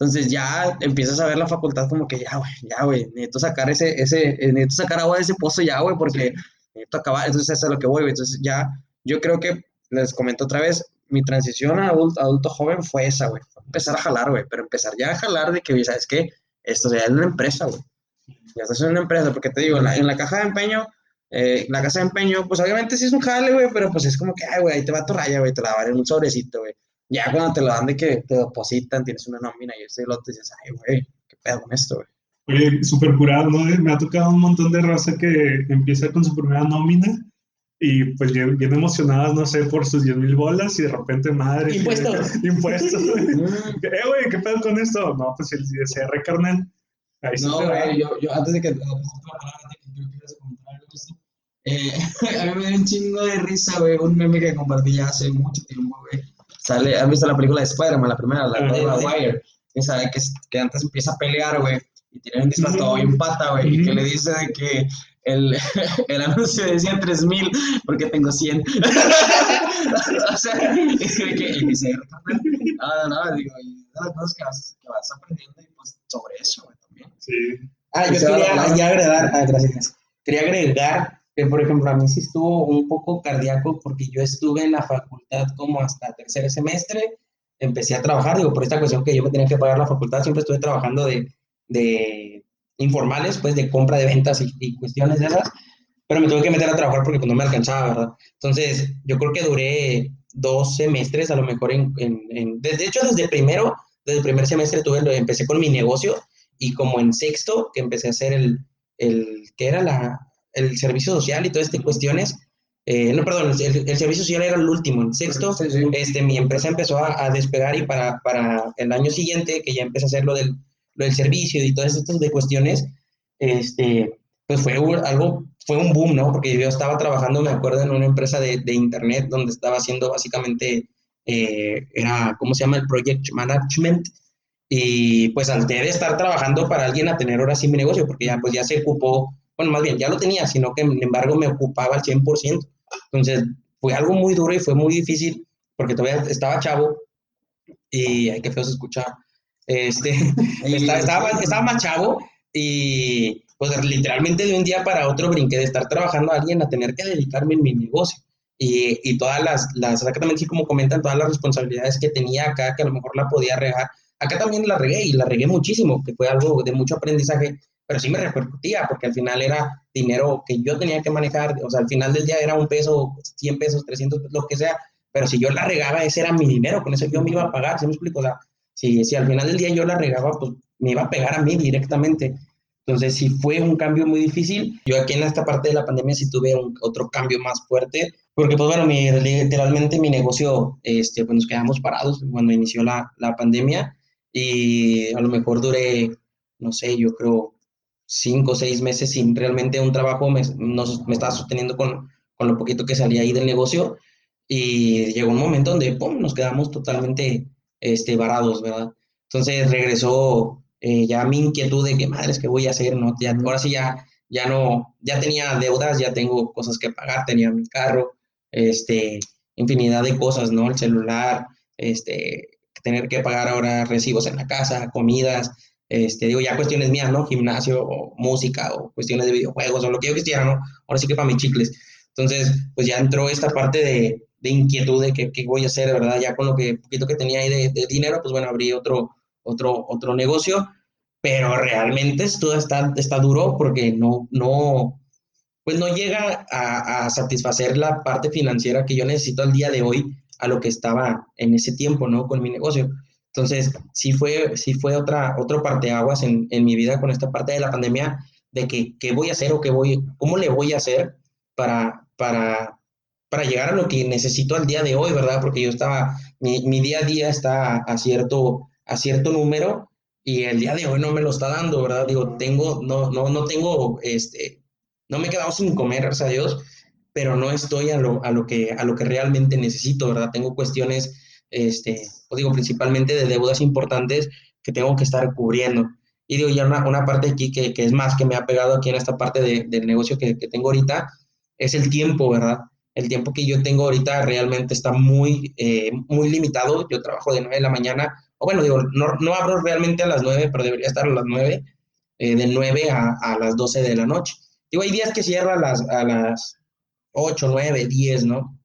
Entonces ya empiezas a ver la facultad como que ya, güey, ya, güey, necesito sacar ese, ese, eh, necesito sacar agua de ese pozo ya, güey, porque necesito acabar, entonces eso es a lo que voy, güey. Entonces ya, yo creo que, les comento otra vez, mi transición a adulto, adulto joven fue esa, güey, empezar a jalar, güey, pero empezar ya a jalar de que, ¿sabes qué? Esto ya es una empresa, güey. Ya estás en una empresa, porque te digo, en la, en la caja de empeño, eh, la casa de empeño, pues obviamente sí es un jale, güey, pero pues es como que, ay, güey, ahí te va tu raya, güey, te la van en un sobrecito, güey. Ya cuando te lo dan de que te depositan, tienes una nómina y ese y lo otro, dices, ay, güey, qué pedo con esto, güey. Oye, súper curado, ¿no? Me ha tocado un montón de raza que empieza con su primera nómina y pues bien, bien emocionadas, no sé, por sus 10 mil bolas y de repente, madre. Impuestos. Impuestos. güey. Mm, eh, güey, ¿qué pedo con esto? No, pues el CR, carnal. Ahí sí No, te güey, yo, yo antes de que antes de que la palabra, antes de que creo que ibas a comentar algo de esto, eh, a mí me dio un chingo de risa, güey, un meme que compartí ya hace mucho tiempo, güey. Sale, ¿has visto la película de Spider-Man, la primera, la de Maguire? Esa que, es- que antes empieza a pelear, güey, y tiene un disfraz todo bien pata, güey, y que le dice de que el, el anuncio decía 3000 porque tengo 100. o sea, y que y dice, no, no, no, digo, y de las cosas que vas, que vas aprendiendo y pues sobre eso, güey, también. Sí. Ah, yo quería la- ya agregar, ah, gracias. Quería agregar que, por ejemplo, a mí sí estuvo un poco cardíaco porque yo estuve en la facultad como hasta tercer semestre, empecé a trabajar, digo, por esta cuestión que yo me tenía que pagar la facultad, siempre estuve trabajando de, de informales, pues de compra de ventas y, y cuestiones de esas, pero me tuve que meter a trabajar porque pues, no me alcanzaba, ¿verdad? Entonces, yo creo que duré dos semestres a lo mejor en, en, en- de hecho, desde primero, desde el primer semestre tuve, empecé con mi negocio y como en sexto, que empecé a hacer el, el que era la, el servicio social y todas estas cuestiones, eh, no, perdón, el, el servicio social era el último, en sexto, Sí, sí. este, mi empresa empezó a, a despegar y para, para el año siguiente, que ya empecé a hacer lo del, lo del servicio y todas estas de cuestiones, este, pues fue un- algo, fue un boom, ¿no? Porque yo estaba trabajando, me acuerdo, en una empresa de, de internet donde estaba haciendo básicamente, eh, era, ¿cómo se llama? El project management. Y pues salté de estar trabajando para alguien a tener ahora sí mi negocio, porque ya pues ya se ocupó, bueno, más bien ya lo tenía, sino que sin embargo me ocupaba al 100%. Entonces fue algo muy duro y fue muy difícil, porque todavía estaba chavo y, ay, qué feo se escuchaba. Este, estaba, estaba, más- estaba más chavo y pues literalmente de un día para otro brinqué de estar trabajando a alguien a tener que dedicarme en mi negocio. Y, y todas las, las, exactamente así como comentan, todas las responsabilidades que tenía acá, que a lo mejor la podía regar. Acá también la regué y la regué muchísimo, que fue algo de mucho aprendizaje, pero sí me repercutía, porque al final era dinero que yo tenía que manejar, o sea, al final del día era un peso, 100 pesos, 300 pesos, lo que sea, pero si yo la regaba, ese era mi dinero, con eso yo me iba a pagar, ¿sí me explico? O sea, si, si al final del día yo la regaba, pues me iba a pegar a mí directamente. Entonces sí fue un cambio muy difícil. Yo aquí en esta parte de la pandemia sí tuve un- otro cambio más fuerte, porque pues bueno, mi, literalmente mi negocio, este, pues nos quedamos parados cuando inició la, la pandemia y a lo mejor duré, no sé, yo creo cinco o seis meses sin realmente un trabajo, me, nos- me estaba sosteniendo con, con lo poquito que salía ahí del negocio y llegó un momento donde ¡pum! nos quedamos totalmente este, varados, ¿verdad? Entonces regresó eh, ya mi inquietud de que madres, ¿qué voy a hacer? ¿no? Ya, ahora sí ya, ya no, ya tenía deudas, ya tengo cosas que pagar, tenía mi carro, este, infinidad de cosas, ¿no? El celular, este, tener que pagar ahora recibos en la casa, comidas, este, digo, ya cuestiones mías, ¿no? Gimnasio, o música, o cuestiones de videojuegos, o lo que yo quisiera, ¿no? Ahora sí que para mis chicles. Entonces, pues ya entró esta parte de, de inquietud de qué voy a hacer, ¿verdad? Ya con lo que poquito que tenía ahí de, dinero, pues bueno, abrí otro, otro, otro negocio, pero realmente esto está, está duro porque no, no, pues no llega a satisfacer la parte financiera que yo necesito al día de hoy a lo que estaba en ese tiempo, ¿no? Con mi negocio. Entonces, sí fue, sí fue otra, otro parteaguas en, en mi vida con esta parte de la pandemia, de que qué voy a hacer o qué voy, cómo le voy a hacer para, para, para llegar a lo que necesito al día de hoy, ¿verdad? Porque yo estaba, mi, mi día a día está a cierto, a cierto número y el día de hoy no me lo está dando, ¿verdad? Digo, tengo, no, no, no tengo, este, no me he quedado sin comer, gracias a Dios, pero no estoy a lo, a lo, que, a lo que realmente necesito, ¿verdad? Tengo cuestiones, este, pues digo, principalmente de deudas importantes que tengo que estar cubriendo. Y digo, ya una, una parte aquí que, que es más que me ha pegado aquí en esta parte de, del negocio que, que tengo ahorita, es el tiempo, ¿verdad? El tiempo que yo tengo ahorita realmente está muy, eh, muy limitado. Yo trabajo de 9 de la mañana, o bueno, digo, no, no abro realmente a las 9, pero debería estar a las 9, eh, de 9 a, a, las 12 de la noche. Digo, hay días que cierra a las, a las 8, 9, 10, ¿no?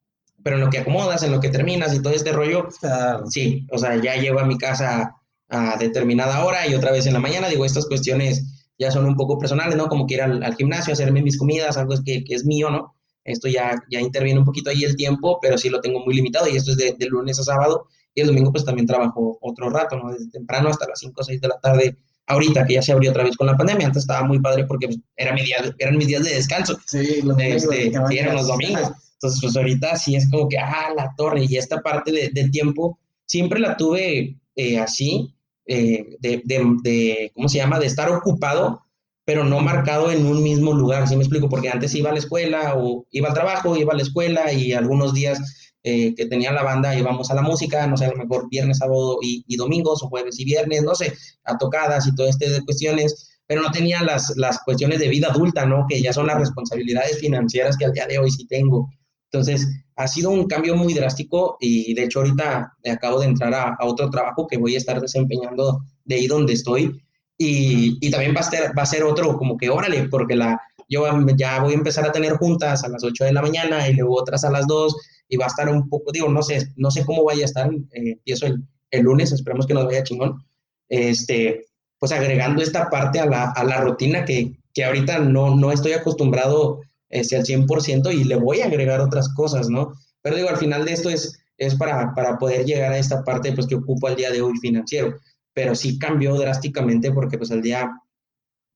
Pero en lo que acomodas, en lo que terminas y todo este rollo, Claro. sí, o sea, ya llego a mi casa a determinada hora y otra vez en la mañana, digo, estas cuestiones ya son un poco personales, ¿no? Como que ir al, al gimnasio, hacerme mis comidas, algo que, que, es mío, ¿no? Esto ya, ya interviene un poquito ahí el tiempo, pero sí lo tengo muy limitado y esto es de, de lunes a sábado y el domingo pues también trabajo otro rato, ¿no? Desde temprano hasta las 5 o 6 de la tarde, ahorita que ya se abrió otra vez con la pandemia, antes estaba muy padre porque pues, era mi día, eran mis días de descanso. Sí, los. Este, eran los domingos. Entonces, pues ahorita sí es como que, ah, la torre, y esta parte de, de tiempo siempre la tuve eh, así, eh, de, de, de, ¿cómo se llama? De estar ocupado, pero no marcado en un mismo lugar, ¿sí me explico? Porque antes iba a la escuela o iba al trabajo, iba a la escuela y algunos días eh, que tenía la banda íbamos a la música, no sé, a lo mejor viernes, sábado y, y, domingos o jueves y viernes, no sé, a tocadas y todo este de cuestiones, pero no tenía las, las cuestiones de vida adulta, ¿no? Que ya son las responsabilidades financieras que al día de hoy sí tengo. Entonces, ha sido un cambio muy drástico y de hecho ahorita acabo de entrar a, a otro trabajo que voy a estar desempeñando de ahí donde estoy. Y, y también va a, ser, va a ser otro como que órale, porque la, yo ya voy a empezar a tener juntas a las 8 de la mañana y luego otras a las 2 y va a estar un poco, digo, no sé, no sé cómo vaya a estar, eh, empiezo el, el, lunes, esperemos que nos vaya chingón, este, pues agregando esta parte a la, a la rutina que, que ahorita no, no estoy acostumbrado este, al 100% y le voy a agregar otras cosas, ¿no? Pero digo, al final de esto es, es para, para poder llegar a esta parte pues, que ocupa el día de hoy financiero, pero sí cambió drásticamente porque pues el día...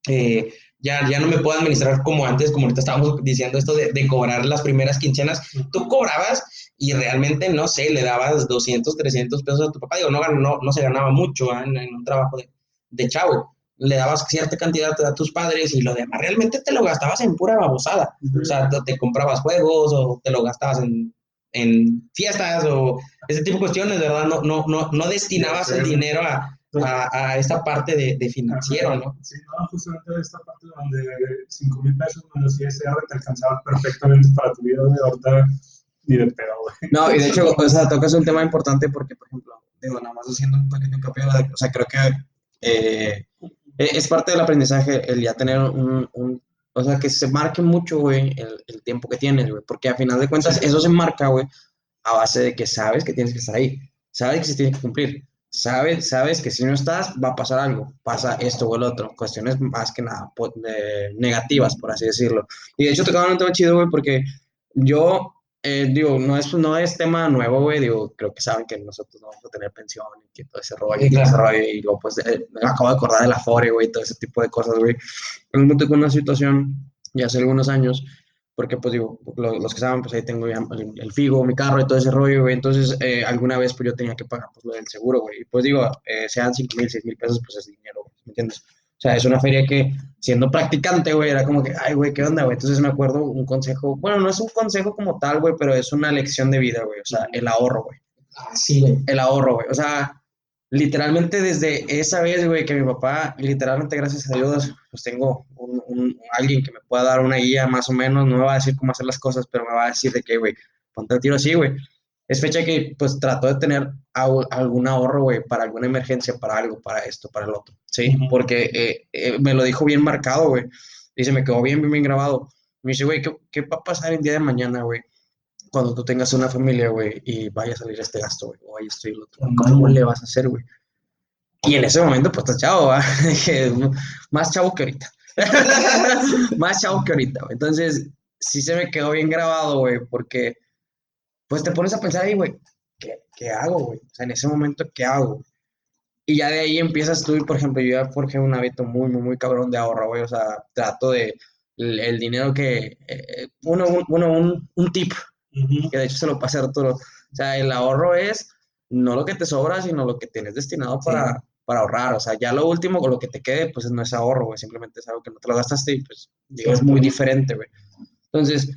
Eh, ya, ya no me puedo administrar como antes, como ahorita estábamos diciendo esto de, de, cobrar las primeras quincenas. Tú cobrabas y realmente, no sé, le dabas 200, 300 pesos a tu papá. Digo, no, no, no se ganaba mucho ¿eh? en, en, un trabajo de, de, chavo. Le dabas cierta cantidad a tus padres y lo demás realmente te lo gastabas en pura babosada. Uh -huh. O sea, te, comprabas juegos o te lo gastabas en, en fiestas o ese tipo de cuestiones, ¿verdad? No, no, no, no destinabas sí, el dinero a a, a, esta parte de, de financiero, ¿no? Sí, no, justamente esta parte donde 5 mil pesos menos ISR te alcanzaba perfectamente para tu vida de ahorita ni de pedo, güey. No, y de hecho, o sea, tocas un tema importante porque, por ejemplo, digo, nada más haciendo un pequeño hincapié, o sea, creo que eh, es parte del aprendizaje el ya tener un, un o sea, que se marque mucho, güey, el, el, tiempo que tienes, güey, porque a final de cuentas sí. eso se marca, güey, a base de que sabes que tienes que estar ahí, sabes que se tiene que cumplir sabes, sabes que si no estás va a pasar algo, pasa esto o el otro, cuestiones más que nada negativas, por así decirlo. Y de hecho tocaban un tema chido, güey, porque yo, eh, digo, no es, no es tema nuevo, güey, digo, creo que saben que nosotros no vamos a tener pensión y que todo ese rollo, y, todo ese rollo, y luego pues eh, me acabo de acordar de la FORE, güey, todo ese tipo de cosas, güey. Pero me tocó una situación ya hace algunos años porque pues digo, los, los que saben, pues ahí tengo ya el, el, Figo, mi carro y todo ese rollo, güey, entonces eh, alguna vez pues yo tenía que pagar pues lo del seguro, güey, y pues digo, eh, sean 5 mil, 6 mil pesos, pues es dinero, ¿me entiendes? O sea, es una feria que siendo practicante, güey, era como que, ay, güey, ¿qué onda, güey? Entonces me acuerdo un consejo, bueno, no es un consejo como tal, güey, pero es una lección de vida, güey, o sea, el ahorro, güey. Ah, sí, güey. El ahorro, güey, o sea, literalmente desde esa vez, güey, que mi papá, literalmente gracias a Dios, pues tengo un, un, alguien que me pueda dar una guía más o menos, no me va a decir cómo hacer las cosas, pero me va a decir de que, güey, ponte el tiro así, güey. Es fecha que, pues, trato de tener algún ahorro, güey, para alguna emergencia, para algo, para esto, para el otro, ¿sí? Uh -huh. Porque eh, eh, me lo dijo bien marcado, güey. Y se me quedó bien, bien, bien grabado. Me dice, güey, ¿qué, ¿qué va a pasar el día de mañana, güey? cuando tú tengas una familia, güey, y vaya a salir este gasto, güey, o vaya esto y lo otro, ¿cómo le vas a hacer, güey? Y en ese momento, pues, estás chavo, más chavo que ahorita. más chavo que ahorita, güey. Entonces, sí se me quedó bien grabado, güey, porque, pues, te pones a pensar ahí, güey, ¿qué, ¿qué, hago, güey? O sea, en ese momento, ¿qué hago? Y ya de ahí empiezas tú, y, por ejemplo, yo ya forjé un hábito muy, muy, muy cabrón de ahorro, güey, o sea, trato de, el, el dinero que, eh, uno, uno, un, un tip, Uh -huh. que de hecho se lo pasé a Arturo. O sea, el ahorro es no lo que te sobra, sino lo que tienes destinado para, sí. para ahorrar. O sea, ya lo último, con lo que te quede, pues no es ahorro, güey. Simplemente es algo que no te lo gastaste y pues digo, es muy diferente, güey. Entonces,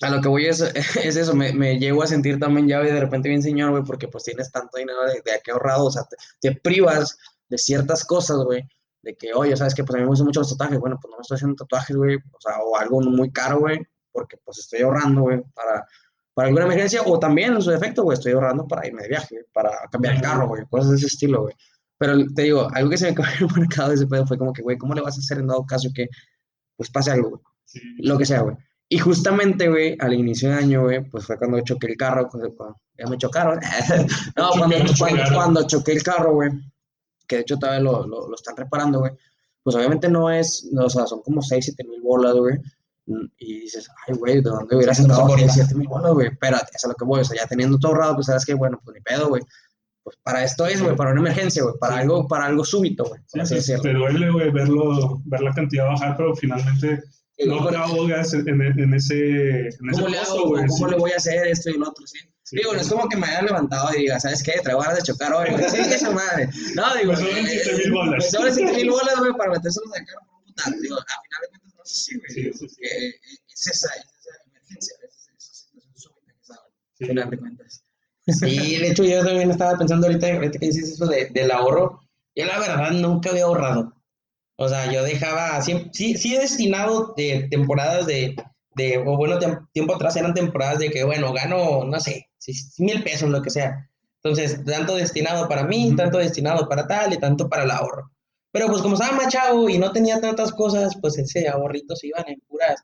a lo que voy es, es eso, me, me, llego a sentir también ya de repente bien señor, güey, porque pues tienes tanto dinero de, de aquí ahorrado, o sea, te, te privas de ciertas cosas, güey, de que, oye, ¿sabes que Pues a mí me gustan mucho los tatuajes, bueno, pues no me estoy haciendo tatuajes, güey, o sea, o algo muy caro, güey, porque pues estoy ahorrando, güey, para, para alguna emergencia, o también en su defecto, güey, estoy ahorrando para irme de viaje, para cambiar el carro, güey, cosas de ese estilo, güey. Pero te digo, algo que se me quedó marcado de ese pedo fue como que, güey, ¿cómo le vas a hacer en dado caso que, pues, pase algo, güey? Sí. Lo que sea, güey. Y justamente, güey, al inicio de año, güey, pues fue cuando choqué el carro, cuando, cuando ya me chocaron. no, cuando, cuando, cuando, choqué el carro, güey, que de hecho todavía lo, lo, lo están reparando, güey, pues obviamente no es, o sea, son como 6, 7 mil bolas, güey y dices, ay, güey, ¿de dónde hubieras sacado 7 mil bolas, güey? Espérate, eso es lo que voy, o sea, ya teniendo todo ahorrado, pues sabes que, bueno, pues ni pedo, güey. Pues para esto es, güey, para una emergencia, güey, para, algo, para algo súbito, güey. Sí, sí, te duele, güey, verlo, ver la cantidad bajar, pero finalmente no te ahogas en, en, en, ese, en ¿Cómo ese le hago, güey? ¿Cómo le voy a hacer esto y lo otro, sí? Sí, digo, no es como que me hayan levantado y diga, ¿sabes qué? Traigo ganas de chocar hoy, güey. Sí, esa madre. No, digo, me sobran 7 mil bolas. Me sobran 7 mil bolas, güey, para metérselos de carro por un putazo. Digo, a final de cuentas, no sé si, güey. Sí, sí, sí. Eh, es esa, es esa emergencia, es esa situación súbita que saben, sí. final de cuentas. Sí, de hecho yo también estaba pensando ahorita, ahorita que dices eso de, del ahorro, yo la verdad nunca había ahorrado. O sea, yo dejaba, sí, sí, sí he destinado de temporadas de, de o bueno, tiempo atrás eran temporadas de que, bueno, gano, no sé, mil pesos, lo que sea. Entonces, tanto destinado para mí, Ujú. tanto destinado para tal y tanto para el ahorro. Pero pues como estaba más chavo y no tenía tantas cosas, pues ese ahorrito se iban en puras,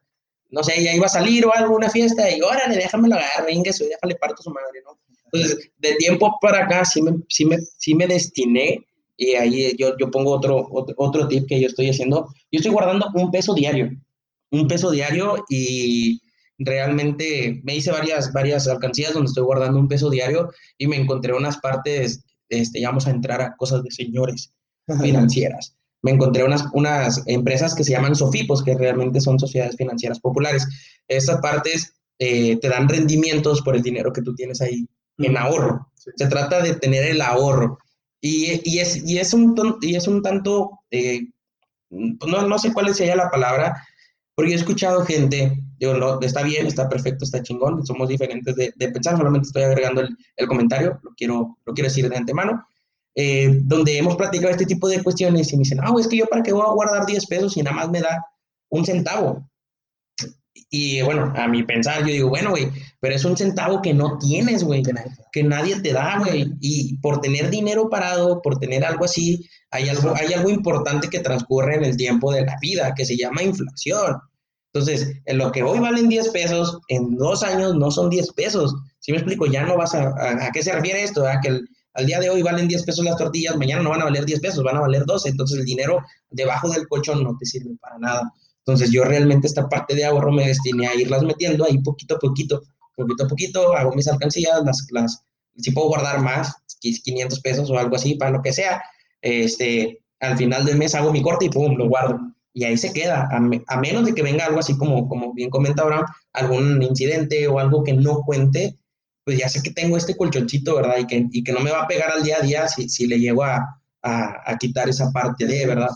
no sé, ya iba a salir o algo, una fiesta, y órale, déjamelo agarrar, ingueso, déjale parto a su madre, ¿no? Entonces, de tiempo para acá sí me, sí me, sí me destiné, y ahí yo, yo pongo otro, otro, otro tip que yo estoy haciendo. Yo estoy guardando un peso diario, un peso diario, y realmente me hice varias, varias alcancías donde estoy guardando un peso diario, y me encontré unas partes, este, ya vamos a entrar a cosas de señores financieras. Me encontré unas, unas empresas que se llaman Sofipos, que realmente son sociedades financieras populares. Estas partes eh, te dan rendimientos por el dinero que tú tienes ahí en ahorro. Sí. Se trata de tener el ahorro. Y, y es, y, es un, ton- y es un tanto, eh, no, no sé cuál sería la palabra, porque he escuchado gente, digo, no, está bien, está perfecto, está chingón, somos diferentes de, pensar, solamente estoy agregando el, el comentario, lo quiero, lo quiero decir de antemano, eh, donde hemos platicado este tipo de cuestiones y me dicen, no, es que yo para qué voy a guardar 10 pesos y nada más me da un centavo. Y bueno, a mi pensar, yo digo, bueno, güey, pero es un centavo que no tienes, güey, que nadie te da, güey. Y por tener dinero parado, por tener algo así, hay algo, hay algo importante que transcurre en el tiempo de la vida, que se llama inflación. Entonces, en lo que hoy valen 10 pesos, en dos años no son 10 pesos. Si me explico, ya no vas a... ¿A, a qué se refiere esto? A que el- al día de hoy valen 10 pesos las tortillas, mañana no van a valer 10 pesos, van a valer 12. Entonces, el dinero debajo del colchón no te sirve para nada. Entonces, yo realmente esta parte de ahorro me destiné a irlas metiendo ahí poquito a poquito, poquito a poquito, hago mis alcancías, las, las, si puedo guardar más, 500 pesos o algo así, para lo que sea, este, al final del mes hago mi corte y pum, lo guardo. Y ahí se queda, a, me- a menos de que venga algo así como, como bien comenta Abraham, algún incidente o algo que no cuente, pues ya sé que tengo este colchoncito, ¿verdad? Y que, y que no me va a pegar al día a día si, si le llego a, a, a quitar esa parte de, ¿verdad?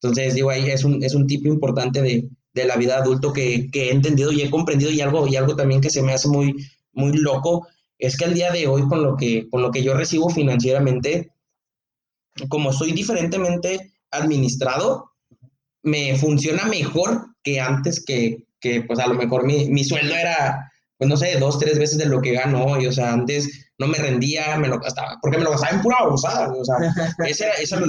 Entonces, digo, ahí es un, es un tipo importante de, de la vida adulto que, que he entendido y he comprendido y algo, y algo también que se me hace muy, muy loco, es que al día de hoy con lo que, con lo que yo recibo financieramente, como soy diferentemente administrado, me funciona mejor que antes que, que pues a lo mejor mi, mi sueldo era, pues no sé, dos, tres veces de lo que gano hoy, o sea, antes no me rendía, me lo gastaba, porque me lo gastaba en pura babosada, o sea, ese era, ese era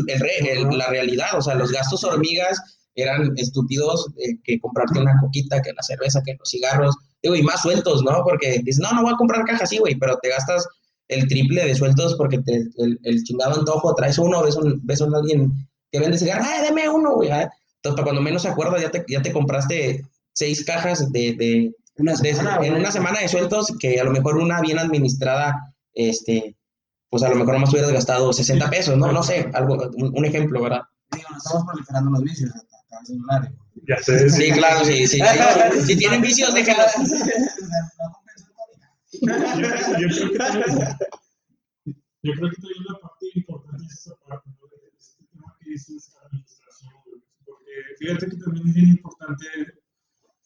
el, el la realidad, o sea, los gastos hormigas eran estúpidos eh, que comprarte una coquita, que la cerveza, que los cigarros, digo, y más sueltos, ¿no? Porque dices, no, no voy a comprar cajas, sí, güey, pero te gastas el triple de sueltos porque te, el, el chingado antojo, traes uno, ves, un, ves a alguien que vende cigarros, ¡ay, dame uno, güey! ah". Entonces, para cuando menos se acuerda, ya te, ya te compraste seis cajas de, de, Una de- semana, en una semana de sueltos que a lo mejor una bien administrada, este, pues a lo mejor nomás hubieras gastado 60 pesos, ¿no? No sé, algo, un, un ejemplo, ¿verdad? Digo, estamos proliferando los vicios hasta acá, celular. Ya sé, Sí, claro, sí, sí. sí. Si tienen vicios, déjenlos. yo, yo creo que también, yo creo que también la parte importante es esa parte, ¿no? De este tema que dices, administración, güey. porque fíjate que también es bien importante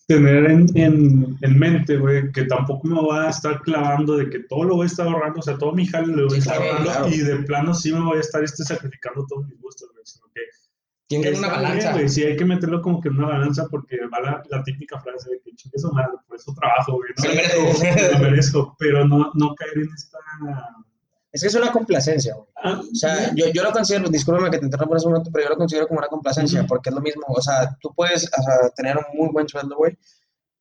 tener en, en, en mente, güey, que tampoco me voy a estar clavando de que todo lo voy a estar ahorrando, o sea, todo mi jale lo voy a estar claro, ahorrando claro. y de plano sí me voy a estar este, sacrificando todos mis gustos, güey, sino que Tienen que una bien, balanza. sí, hay que meterlo como que en una balanza porque va la, la típica frase de que chingue su madre, por eso trabajo, güey. ¿no? lo merezco, pero no, no caer en esta. Es que es una complacencia, güey. Ah, O sea, yo, yo lo considero, discúlpame que te interrumpa en ese momento, pero yo lo considero como una complacencia, porque es lo mismo, o sea, tú puedes o sea, tener un muy buen sueldo, güey,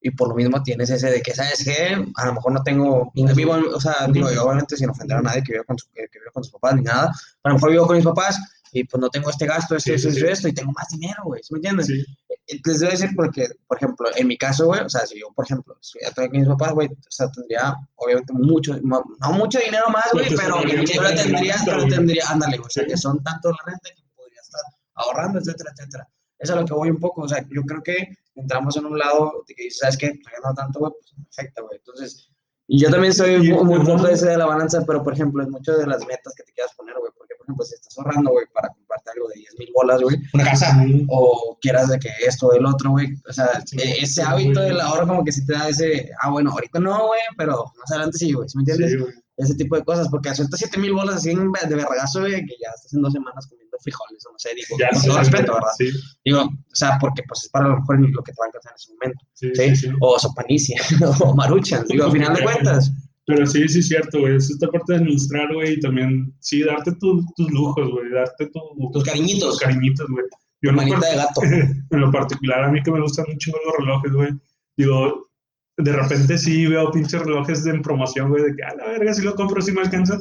y por lo mismo tienes ese de que, ¿sabes qué? A lo mejor no tengo, vivo, o sea, digo, yo obviamente sin ofender a nadie que vive con, su- que vive con sus papás ni nada, a lo mejor vivo con mis papás y pues no tengo este gasto, esto, Sí, esto, sí, esto, sí. esto, y tengo más dinero, güey, ¿sí me entiendes? sí, Les debo decir porque, por ejemplo, en mi caso, güey, o sea, si yo, por ejemplo, estuviera todavía con mis papás, güey, o sea, tendría, obviamente, mucho, no mucho dinero más, güey, Pues, pero, pero tendría, pero tendría, ándale, o sea, que son tanto la renta que podría estar ahorrando, etcétera, etcétera. Eso es a lo que voy un poco, o sea, yo creo que entramos en un lado de que dices, ¿sabes qué? Estoy ganando tanto, güey, pues me afecta, güey. Entonces, y yo también soy muy, muy poco ese de la balanza, pero por ejemplo, en muchas de las metas que te quieras poner, güey, por ejemplo, si estás ahorrando, güey, para comprarte algo de 10 mil bolas, güey, Una casa. o quieras de que esto o el otro, güey. O sea, Sí, e- ese sí, hábito del ahorro como que sí te da ese, ah, bueno, ahorita no, güey, pero más adelante sí, güey, ¿sí me entiendes? sí. Ese tipo de cosas, porque sueltas 7 mil bolas así de vergazo, güey, que ya estás en dos semanas comiendo frijoles, no sé, digo, Ya con todo respeto, ¿verdad? Sí, Digo, o sea, porque pues es para lo mejor lo que te va a alcanzar en ese momento, sí. O sopanicia, o maruchan, digo, al final de cuentas. Pero sí, sí es cierto, güey. Es esta parte de administrar, güey, y también, sí, darte tu- tus lujos, güey, darte tu- Tus cariñitos. tus cariñitos, güey. Yo en Manita de gato. en lo particular, a mí que me gustan chingo los relojes, güey. Digo, de repente sí veo pinches relojes en promoción, güey, de que, a la verga, si lo compro, si me alcanza.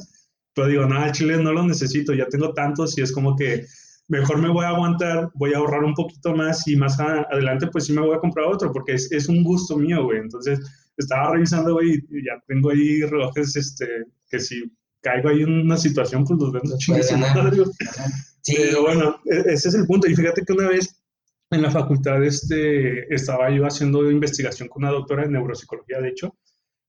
Pero digo, nada, Chile no lo necesito, ya tengo tantos y es como que mejor me voy a aguantar, voy a ahorrar un poquito más y más a- adelante pues sí me voy a comprar otro porque es, es un gusto mío, güey. Entonces estaba revisando, güey, y ya tengo ahí relojes, este, que si caigo ahí en una situación, pues los vendo güey. Sí, Pero bueno, e- ese es el punto. Y fíjate que una vez en la facultad este, estaba yo haciendo investigación con una doctora de neuropsicología, de hecho,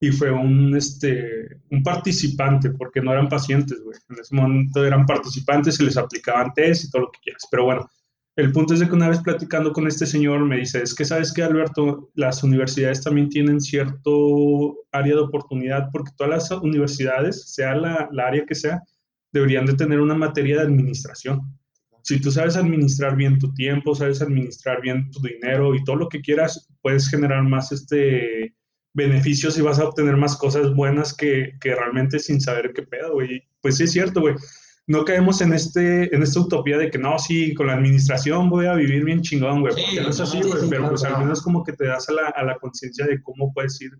y fue un, este, un participante, porque no eran pacientes, güey. En ese momento eran participantes, se les aplicaban test y todo lo que quieras. Pero bueno, el punto es de que una vez platicando con este señor me dice, es que sabes que Alberto, las universidades también tienen cierto área de oportunidad, porque todas las universidades, sea la, la área que sea, deberían de tener una materia de administración. Si tú sabes administrar bien tu tiempo, sabes administrar bien tu dinero y todo lo que quieras, puedes generar más este beneficios y vas a obtener más cosas buenas que, que realmente sin saber qué pedo, güey. Pues sí es cierto, güey. No caemos en, este, en esta utopía de que no, sí, con la administración voy a vivir bien chingón, güey. Sí, no es así, sí, güey. sí, pero pues al menos como que te das a la, a la conciencia de cómo puedes ir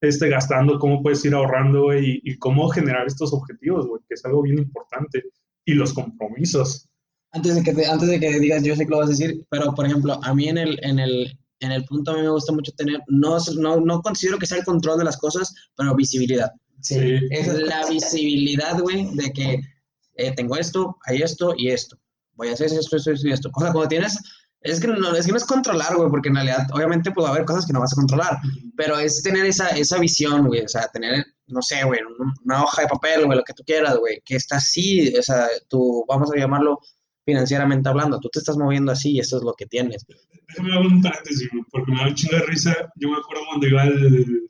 este, gastando, cómo puedes ir ahorrando, güey, y, y cómo generar estos objetivos, güey, que es algo bien importante. Y los compromisos. Antes de que te- antes de que digas, yo sé que lo vas a decir, pero por ejemplo, a mí en el, en el, en el punto a mí me gusta mucho tener, no, no, no considero que sea el control de las cosas, pero visibilidad. sí. Es- La visibilidad, güey, de que eh, tengo esto, hay esto y esto. Voy a hacer esto, esto, esto y esto. O sea, cuando tienes, es que no es, que no es controlar, güey, porque en realidad, obviamente, puede haber cosas que no vas a controlar, pero es tener esa, esa visión, güey, o sea, tener, no sé, güey, un- una hoja de papel, güey, lo que tú quieras, güey, que está así, o sea, tú, vamos a llamarlo financieramente hablando, tú te estás moviendo así y eso es lo que tienes. Déjame hacer un paréntesis, porque me da un chingo de risa. Yo me acuerdo cuando iba al,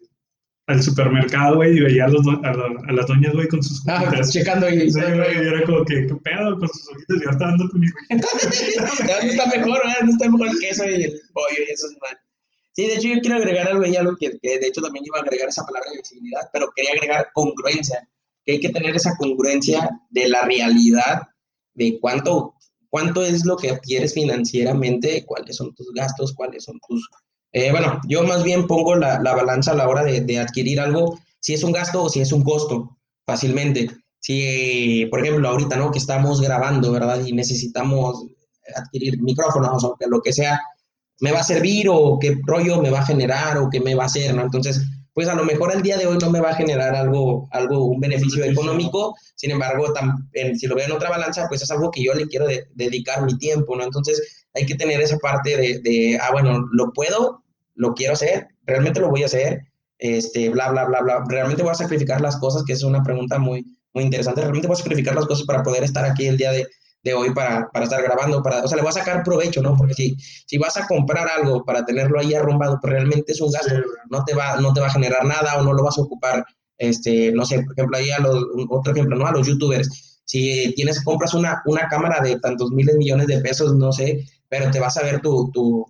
al supermercado, güey, y veía a, los do- a, la- a las doñas, güey, con sus Ah, hojitas. checando ahí. Sí, güey, y era como que, ¿qué pedo con sus hojitas? Y ahorita dando con mis ¿Dónde está mejor, ¿verdad? ¿Dónde está mejor el queso y el pollo y eso es mal? Sí, de hecho yo quiero agregar algo y algo que, que de hecho también iba a agregar esa palabra de visibilidad, pero quería agregar congruencia, que hay que tener esa congruencia de la realidad, de cuánto, cuánto es lo que adquieres financieramente, cuáles son tus gastos, cuáles son tus... eh, bueno, yo más bien pongo la, la balanza a la hora de, de adquirir algo, si es un gasto o si es un costo, fácilmente. Si, por ejemplo, ahorita, ¿no? Que estamos grabando, ¿verdad? Y necesitamos adquirir micrófonos o que lo que sea, me va a servir o qué rollo me va a generar o qué me va a hacer, ¿no? Entonces, pues a lo mejor el día de hoy no me va a generar algo, algo un beneficio Beneficio. económico, sin embargo, tam- en- si lo veo en otra balanza, pues es algo que yo le quiero de- dedicar mi tiempo, ¿no? Entonces, hay que tener esa parte de, de, ah, bueno, lo puedo, lo quiero hacer, realmente lo voy a hacer, este, bla, bla, bla, bla, realmente voy a sacrificar las cosas, que es una pregunta muy, muy interesante, realmente voy a sacrificar las cosas para poder estar aquí el día de, de hoy, para, para estar grabando, para, o sea, le voy a sacar provecho, ¿no? Porque si, si vas a comprar algo para tenerlo ahí arrumbado, pues realmente es un gasto, no te va, no te va a generar nada o no lo vas a ocupar, este, no sé, por ejemplo, ahí a los, otro ejemplo, ¿no? A los youtubers, si tienes, compras una, una cámara de tantos miles millones de pesos, no sé, pero te vas a ver tu, tu,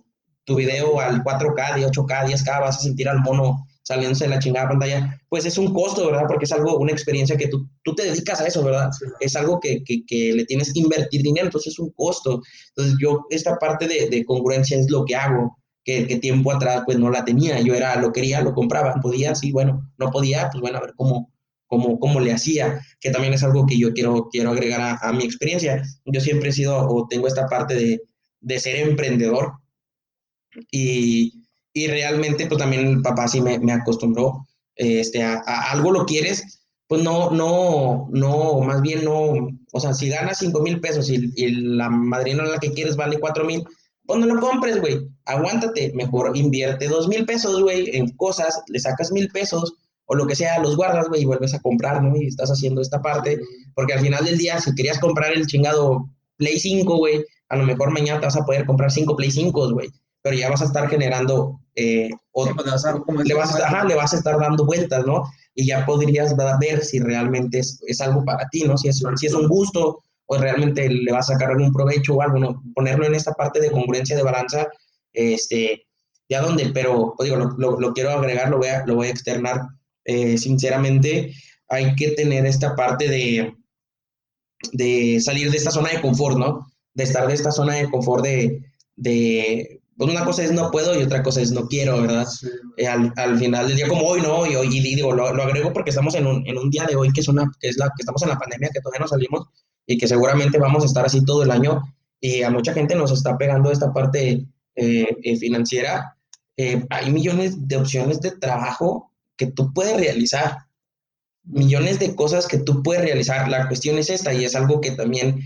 tu video al 4K, de 8K, 10K, vas a sentir al mono saliéndose de la chingada pantalla, pues es un costo, ¿verdad? Porque es algo, una experiencia que tú, tú te dedicas a eso, ¿verdad? Sí. Es algo que, que, que le tienes que invertir dinero, entonces es un costo. Entonces yo, esta parte de, de congruencia es lo que hago, que, que tiempo atrás pues no la tenía, yo era, lo quería, lo compraba, podía, sí, bueno, no podía, pues bueno, a ver cómo, cómo, cómo le hacía, que también es algo que yo quiero, quiero agregar a, a mi experiencia. Yo siempre he sido o tengo esta parte de, de ser emprendedor. Y, y realmente pues también el papá sí me, me acostumbró este, a, a algo lo quieres, pues no, no, no, más bien no, o sea, si ganas 5 mil pesos y, y la madrina a la que quieres vale 4 mil, pues no lo compres, güey, aguántate, mejor invierte 2 mil pesos, güey, en cosas, le sacas mil pesos o lo que sea, los guardas, güey, y vuelves a comprar, ¿no? Y estás haciendo esta parte, porque al final del día, si querías comprar el chingado Play 5, güey, a lo mejor mañana te vas a poder comprar 5 Play 5, güey, pero ya vas a estar generando eh, o- Sí, pues, le vas a- le vas, ajá, le vas a estar dando vueltas, ¿no? Y ya podrías ver si realmente es, es algo para ti, ¿no? Si es, si es un gusto o realmente le va a sacar algún provecho o algo, ¿no? Ponerlo en esta parte de congruencia de balanza, este, ya donde, pero pues digo, lo, lo- lo quiero agregar, lo voy a, lo voy a externar. Eh, sinceramente, hay que tener esta parte de, de salir de esta zona de confort, ¿no? De estar de esta zona de confort de, de pues una cosa es no puedo y otra cosa es no quiero, ¿verdad? Sí, Eh, al, al final del día como hoy, ¿no? Y, hoy, y digo, lo, lo agrego porque estamos en un, en un día de hoy que es una, que es la, que estamos en la pandemia, que todavía no salimos y que seguramente vamos a estar así todo el año y a mucha gente nos está pegando esta parte eh, eh, financiera. Eh, hay millones de opciones de trabajo que tú puedes realizar, millones de cosas que tú puedes realizar. La cuestión es esta y es algo que también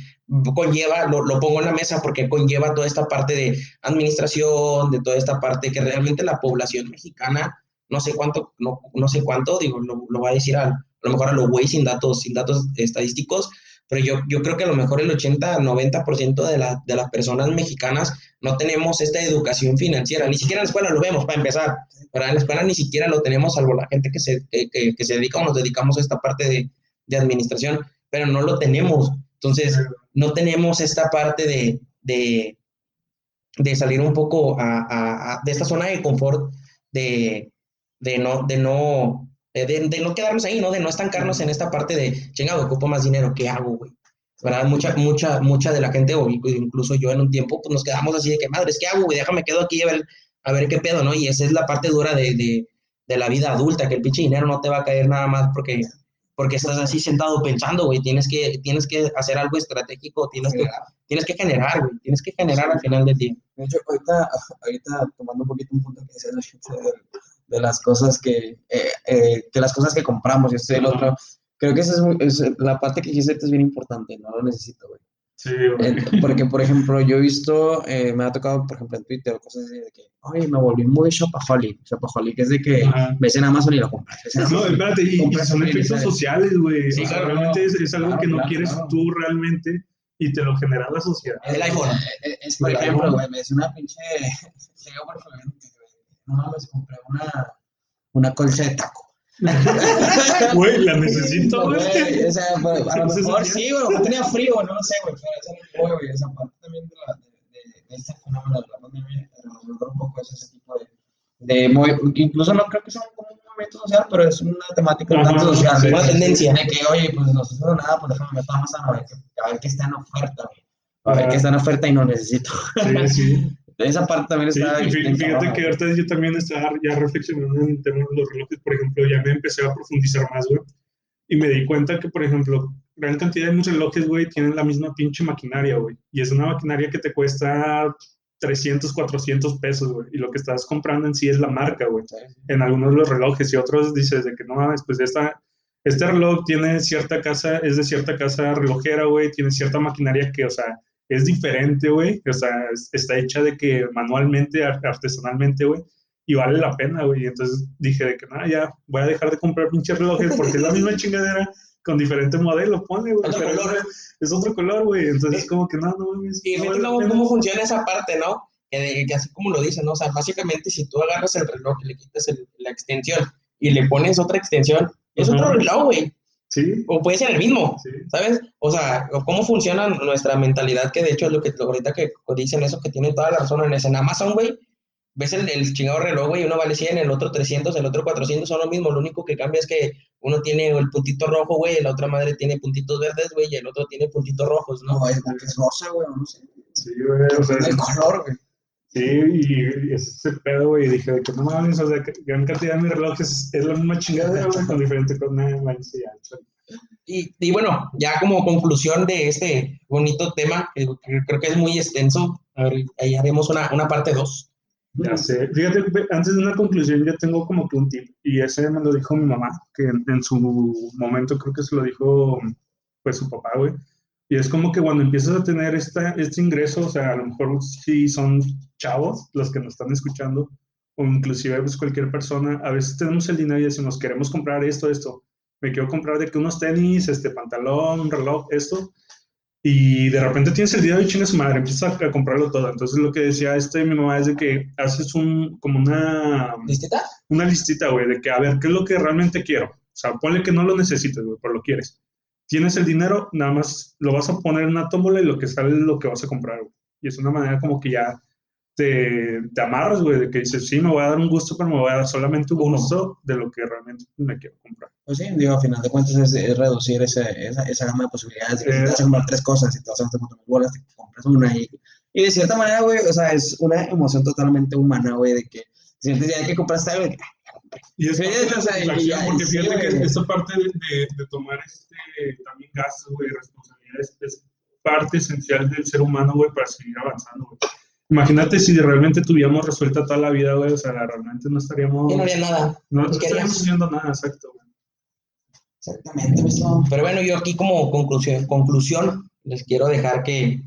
conlleva, lo, lo pongo en la mesa porque conlleva toda esta parte de administración, de toda esta parte que realmente la población mexicana, no sé cuánto, no, no sé cuánto, digo, lo, lo voy a decir a, lo mejor a lo güey sin datos, sin datos estadísticos, pero yo, yo creo que a lo mejor el 80, 90% de, la, de las personas mexicanas no tenemos esta educación financiera, ni siquiera en la escuela lo vemos para empezar. En la escuela ni siquiera lo tenemos, salvo la gente que se, que, que, que se dedica o nos dedicamos a esta parte de, de administración, pero no lo tenemos. Entonces, no tenemos esta parte de, de, de salir un poco a, a, a, de esta zona de confort, de, de no, de no, de, de, no quedarnos ahí, ¿no? De no estancarnos en esta parte de, chingado, ocupo más dinero, ¿qué hago, güey? ¿Verdad? Mucha, mucha, mucha de la gente, o incluso yo en un tiempo, pues nos quedamos así de que, madres, ¿qué hago, güey? Déjame quedo aquí a ver, a ver qué pedo, ¿no? Y esa es la parte dura de, de, de la vida adulta, que el pinche dinero no te va a caer nada más porque porque estás así sentado pensando, güey, tienes que, tienes que hacer algo estratégico, tienes que, tienes que generar, güey, tienes que generar al final del día. De hecho, ahorita, ahorita tomando un poquito un punto que decías de, las cosas que, eh, eh, de las cosas que compramos y esto y el otro, creo que esa es, muy, es, la parte que dijiste es bien importante, no lo necesito, güey. Sí, güey. Eh, porque, por ejemplo, yo he visto, eh, me ha tocado, por ejemplo, en Twitter o cosas así de que, oye, me volví muy shopaholic. Shopaholic es de que Ajá. ves en Amazon y lo compras. No, espérate, y, y son efectos sociales, güey. Sí, o sea, claro, realmente es, es algo claro, que no claro, quieres tú realmente y te lo genera la sociedad. El iPhone. Eh, Es, por El ejemplo, güey, me decía una pinche. Llegó por ejemplo, no mames, compré una, una colcha de taco. Güey, la necesito, güey. O sea, pues, a lo mejor ¿sí? güey, mejor tenía frío, no lo sé, güey, pero eso güey, esa parte también de, la, de, de, este fenómeno de la pandemia, resolver un poco es ese tipo de, de incluso no creo que sea como un movimiento social, pero es una temática un tanto social, sí, una sí, tendencia de que, oye, pues no sucede nada, pues déjame meter más a ver, a ver qué está en oferta, güey, a ver qué está en oferta y no necesito. Sí, sí. Esa parte también Sí, está bien fíjate que ahorita yo también estaba ya reflexionando en el tema de los relojes, por ejemplo, ya me empecé a profundizar más, güey, y me di cuenta que, por ejemplo, gran cantidad de mis relojes, güey, tienen la misma pinche maquinaria, güey, y es una maquinaria que te cuesta 300, 400 pesos, güey, y lo que estás comprando en sí es la marca, güey, en algunos de los relojes, y otros dices de que no mames, pues esta, este reloj tiene cierta casa, es de cierta casa relojera, güey, tiene cierta maquinaria que, o sea, es diferente, güey, o sea, es- está hecha de que manualmente, ar- artesanalmente, güey, y vale la pena, güey. Y entonces dije de que, nada, ya, voy a dejar de comprar pinches relojes porque es la misma chingadera con diferente modelo, pone, güey. Otro pero color. es- Es otro color, güey. Entonces, como que no, no mames. Y no fíjate vale la cómo, funciona esa parte, ¿no? Que, de- que así como lo dicen, ¿no? O sea, básicamente si tú agarras el reloj y le quitas el- la extensión y le pones otra extensión, es Ajá. otro reloj, güey. Sí, O puede ser el mismo, sí. ¿sabes? O sea, cómo funciona nuestra mentalidad, que de hecho es lo que ahorita que dicen eso, que tienen toda la razón en, eso. en Amazon, güey. Ves el, el chingado reloj, güey, uno vale 100, el otro 300, el otro 400, son lo mismo. Lo único que cambia es que uno tiene el puntito rojo, güey, y la otra madre tiene puntitos verdes, güey, y el otro tiene puntitos rojos, ¿no? No, es, es rosa, güey, no sé. Sí, güey. O sea, El color, güey. Sí, y, ese pedo, güey. Y dije, de que no mames, o sea, que gran cantidad de mis relojes es la misma chingadera, güey, con diferente ya. Y, y bueno, ya como conclusión de este bonito tema, que, creo que es muy extenso, a ver, ahí haremos una, una parte 2. Ya sé. Fíjate, antes de una conclusión, yo tengo como que un tip, y ese me lo dijo mi mamá, que en, en su momento creo que se lo dijo, pues, su papá, güey. Y es como que cuando empiezas a tener esta, este ingreso, o sea, a lo mejor si son chavos los que nos están escuchando, o inclusive pues, cualquier persona, a veces tenemos el dinero y decimos, queremos comprar esto, esto. Me quiero comprar de que unos tenis, este pantalón, un reloj, esto. Y de repente tienes el dinero y chingas madre, empiezas a, a comprarlo todo. Entonces lo que decía este mi mamá es de que haces un, como una, ¿Listita? una listita, güey, de que a ver, ¿qué es lo que realmente quiero? O sea, ponle que no lo necesites, güey, pero lo quieres. Tienes el dinero, nada más lo vas a poner en una tómbola y lo que sale es lo que vas a comprar, güey. Y es una manera como que ya te, te amarras, güey, de que dices, sí, me voy a dar un gusto, pero me voy a dar solamente un gusto de lo que realmente me quiero comprar. Pues sí, digo, a final de cuentas es, es reducir ese, esa, esa gama de posibilidades. De que si Eh. te vas a comprar tres cosas y te vas a gastar muchas bolas, te compras una. Y, y de cierta manera, güey, o sea, es una emoción totalmente humana, güey, de que sientes ya que compraste algo, de que, Y es Sí, parte de la o sea, ya, porque sí, fíjate que esta parte de, de, de tomar este, también gastos, güey, responsabilidades, es parte esencial del ser humano, güey, para seguir avanzando, güey. Imagínate si realmente tuviéramos resuelta toda la vida, güey, o sea, realmente no estaríamos, no haría nada. no, no pues, ¿qué estaríamos haciendo nada, exacto, güey. Exactamente, Wisto. Pero bueno, yo aquí como conclusión, conclusión les quiero dejar que,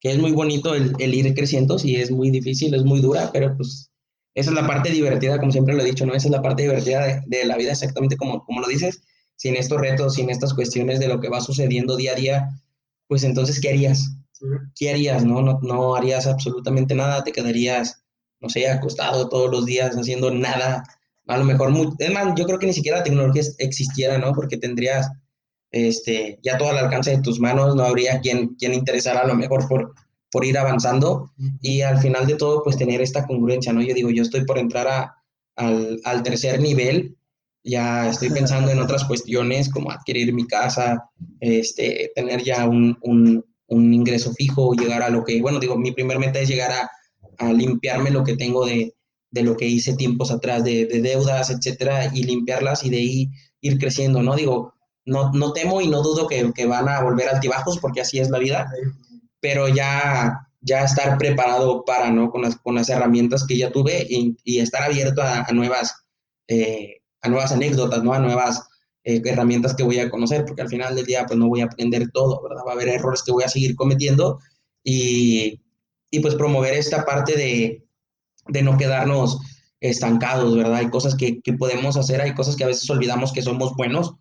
que es muy bonito el, el ir creciendo, sí es muy difícil, es muy dura, pero pues esa es la parte divertida, como siempre lo he dicho, ¿no? Esa es la parte divertida de, de la vida, exactamente como, como lo dices, sin estos retos, sin estas cuestiones de lo que va sucediendo día a día, pues entonces, ¿qué harías? ¿Qué harías? No, no, no harías absolutamente nada, te quedarías, no sé, acostado todos los días haciendo nada. A lo mejor, muy, es más, yo creo que ni siquiera la tecnología existiera, ¿no? Porque tendrías este, ya todo al alcance de tus manos, no habría quien, quien interesara a lo mejor por, por ir avanzando y al final de todo, pues tener esta congruencia, ¿no? Yo digo, yo estoy por entrar a, al, al tercer nivel, ya estoy pensando en otras cuestiones como adquirir mi casa, este, tener ya un, un, un ingreso fijo, llegar a lo que, bueno, digo, mi primer meta es llegar a, a limpiarme lo que tengo de, de lo que hice tiempos atrás de, de deudas, etcétera, y limpiarlas y de ahí ir creciendo, ¿no? Digo, no, no temo y no dudo que, que van a volver altibajos porque así es la vida, pero ya, ya estar preparado para, ¿no? Con las, con las herramientas que ya tuve y, estar abierto a, a nuevas, eh, a nuevas anécdotas, ¿no? A nuevas eh, herramientas que voy a conocer, porque al final del día, pues no voy a aprender todo, ¿verdad? Va a haber errores que voy a seguir cometiendo y, y pues promover esta parte de, de no quedarnos estancados, ¿verdad? Hay cosas que, que podemos hacer, hay cosas que a veces olvidamos que somos buenos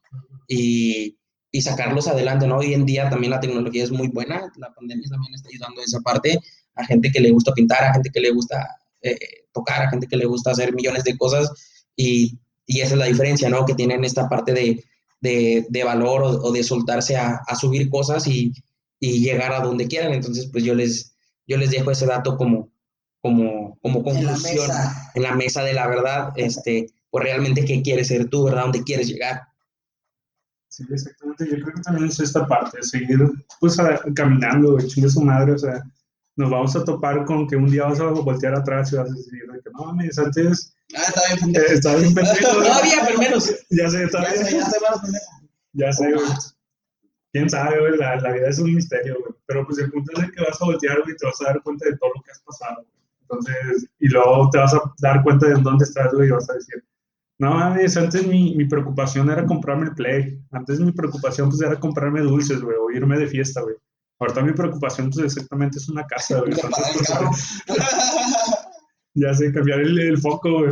y, y sacarlos adelante, ¿no? Hoy en día también la tecnología es muy buena, la pandemia también está ayudando a esa parte, a gente que le gusta pintar, a gente que le gusta eh, tocar, a gente que le gusta hacer millones de cosas y, y esa es la diferencia, ¿no? Que tienen esta parte de, de, de valor o, o, de soltarse a, a subir cosas y, y, llegar a donde quieran. Entonces, pues yo les, yo les dejo ese dato como, como, como conclusión en la, mesa. en la mesa de la verdad, este, pues realmente qué quieres ser tú, ¿verdad? ¿Dónde quieres llegar? Sí, exactamente. Yo creo que también es esta parte, seguir pues a, caminando, chingue su madre, o sea, nos vamos a topar con que un día vas a voltear atrás y vas a decir que no mames, antes Ah, está bien pendejo. eh, estaba bien pendejo. Todavía, pero menos. Ya sé, todavía. Ya sé, ya sé. Ya sé, güey. Quién sabe, güey, la, la, vida es un misterio, güey. Pero pues el punto es que vas a voltear, güey, y te vas a dar cuenta de todo lo que has pasado, güey. Entonces, y luego te vas a dar cuenta de en dónde estás, güey, y vas a decir, no mames, antes mi, mi preocupación era comprarme el Play. Antes mi preocupación, pues, era comprarme dulces, güey, o irme de fiesta, güey. Ahorita mi preocupación, pues, exactamente es una casa, güey. ya sé, cambiar el, el foco, güey.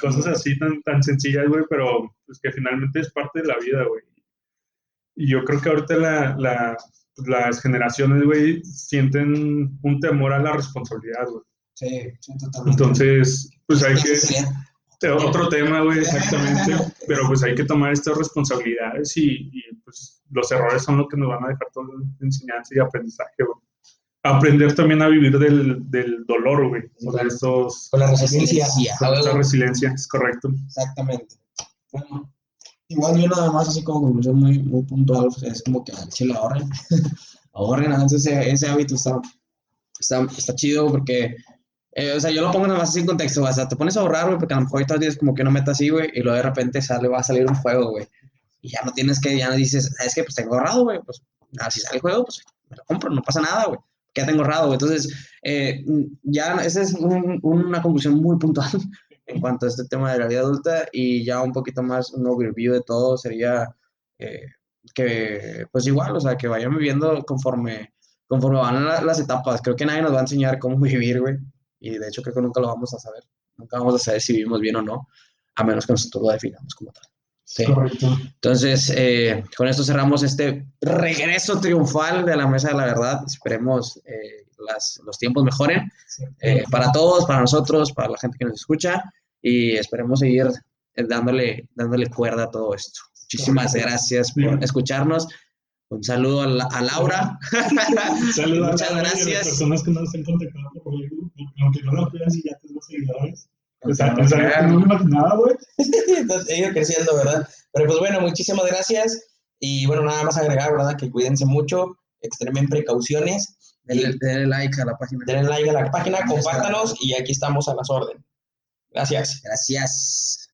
Cosas así tan, tan sencillas, güey, pero pues que finalmente es parte de la vida, güey. Y yo creo que ahorita la, la, pues, las generaciones, güey, sienten un temor a la responsabilidad, güey. Sí, sí, totalmente. Entonces, pues hay que... Otro tema, güey, exactamente. pero pues hay que tomar estas responsabilidades y, y, pues los errores son lo que nos van a dejar toda la enseñanza y aprendizaje, güey. Aprender también a vivir del, del dolor, güey. O sea, estos... Con la resiliencia. Con esa resiliencia, es correcto. Exactamente. Bueno, igual yo nada más así como conclusión muy, muy puntual, es como que si lo ahorren. ahorren, ese, ese hábito está, está, está chido porque eh, o sea, yo lo pongo nada más así en contexto, o sea, te pones a ahorrar, güey, porque a lo mejor ahorita tienes como que una meta así, güey, y luego de repente sale, va a salir un juego, güey, y ya no tienes que, ya no dices, es que pues tengo ahorrado, güey, pues, nada, si sale el juego, pues me lo compro, no pasa nada, güey, ya tengo ahorrado, güey, entonces, eh, ya, esa es un, una conclusión muy puntual en cuanto a este tema de la vida adulta, y ya un poquito más un overview de todo sería eh, que, pues igual, o sea, que vayan viviendo conforme, conforme van la, las etapas, creo que nadie nos va a enseñar cómo vivir, güey, y de hecho creo que nunca lo vamos a saber. Nunca vamos a saber si vivimos bien o no, a menos que nosotros lo definamos como tal. Sí. Correcto. Entonces, eh, con esto cerramos este regreso triunfal de la Mesa de la Verdad. Esperemos eh, las, los tiempos mejoren eh, para todos, para nosotros, para la gente que nos escucha y esperemos seguir dándole, dándole cuerda a todo esto. Muchísimas gracias por escucharnos. Un saludo a, la- a Laura. Saludos Muchas a las gracias. personas que nos han contactado por Facebook, aunque no lo crean si ya tenemos seguidores. O sea, Aunque o no sea, crean. no me imaginaba, güey. Entonces, he ido creciendo, ¿verdad? Pero pues bueno, muchísimas gracias. Y bueno, nada más agregar, ¿verdad? Que cuídense mucho, extremen precauciones. Denle, denle like a la página. Denle like a la página, compártanos y aquí estamos a las órdenes. Gracias. Gracias.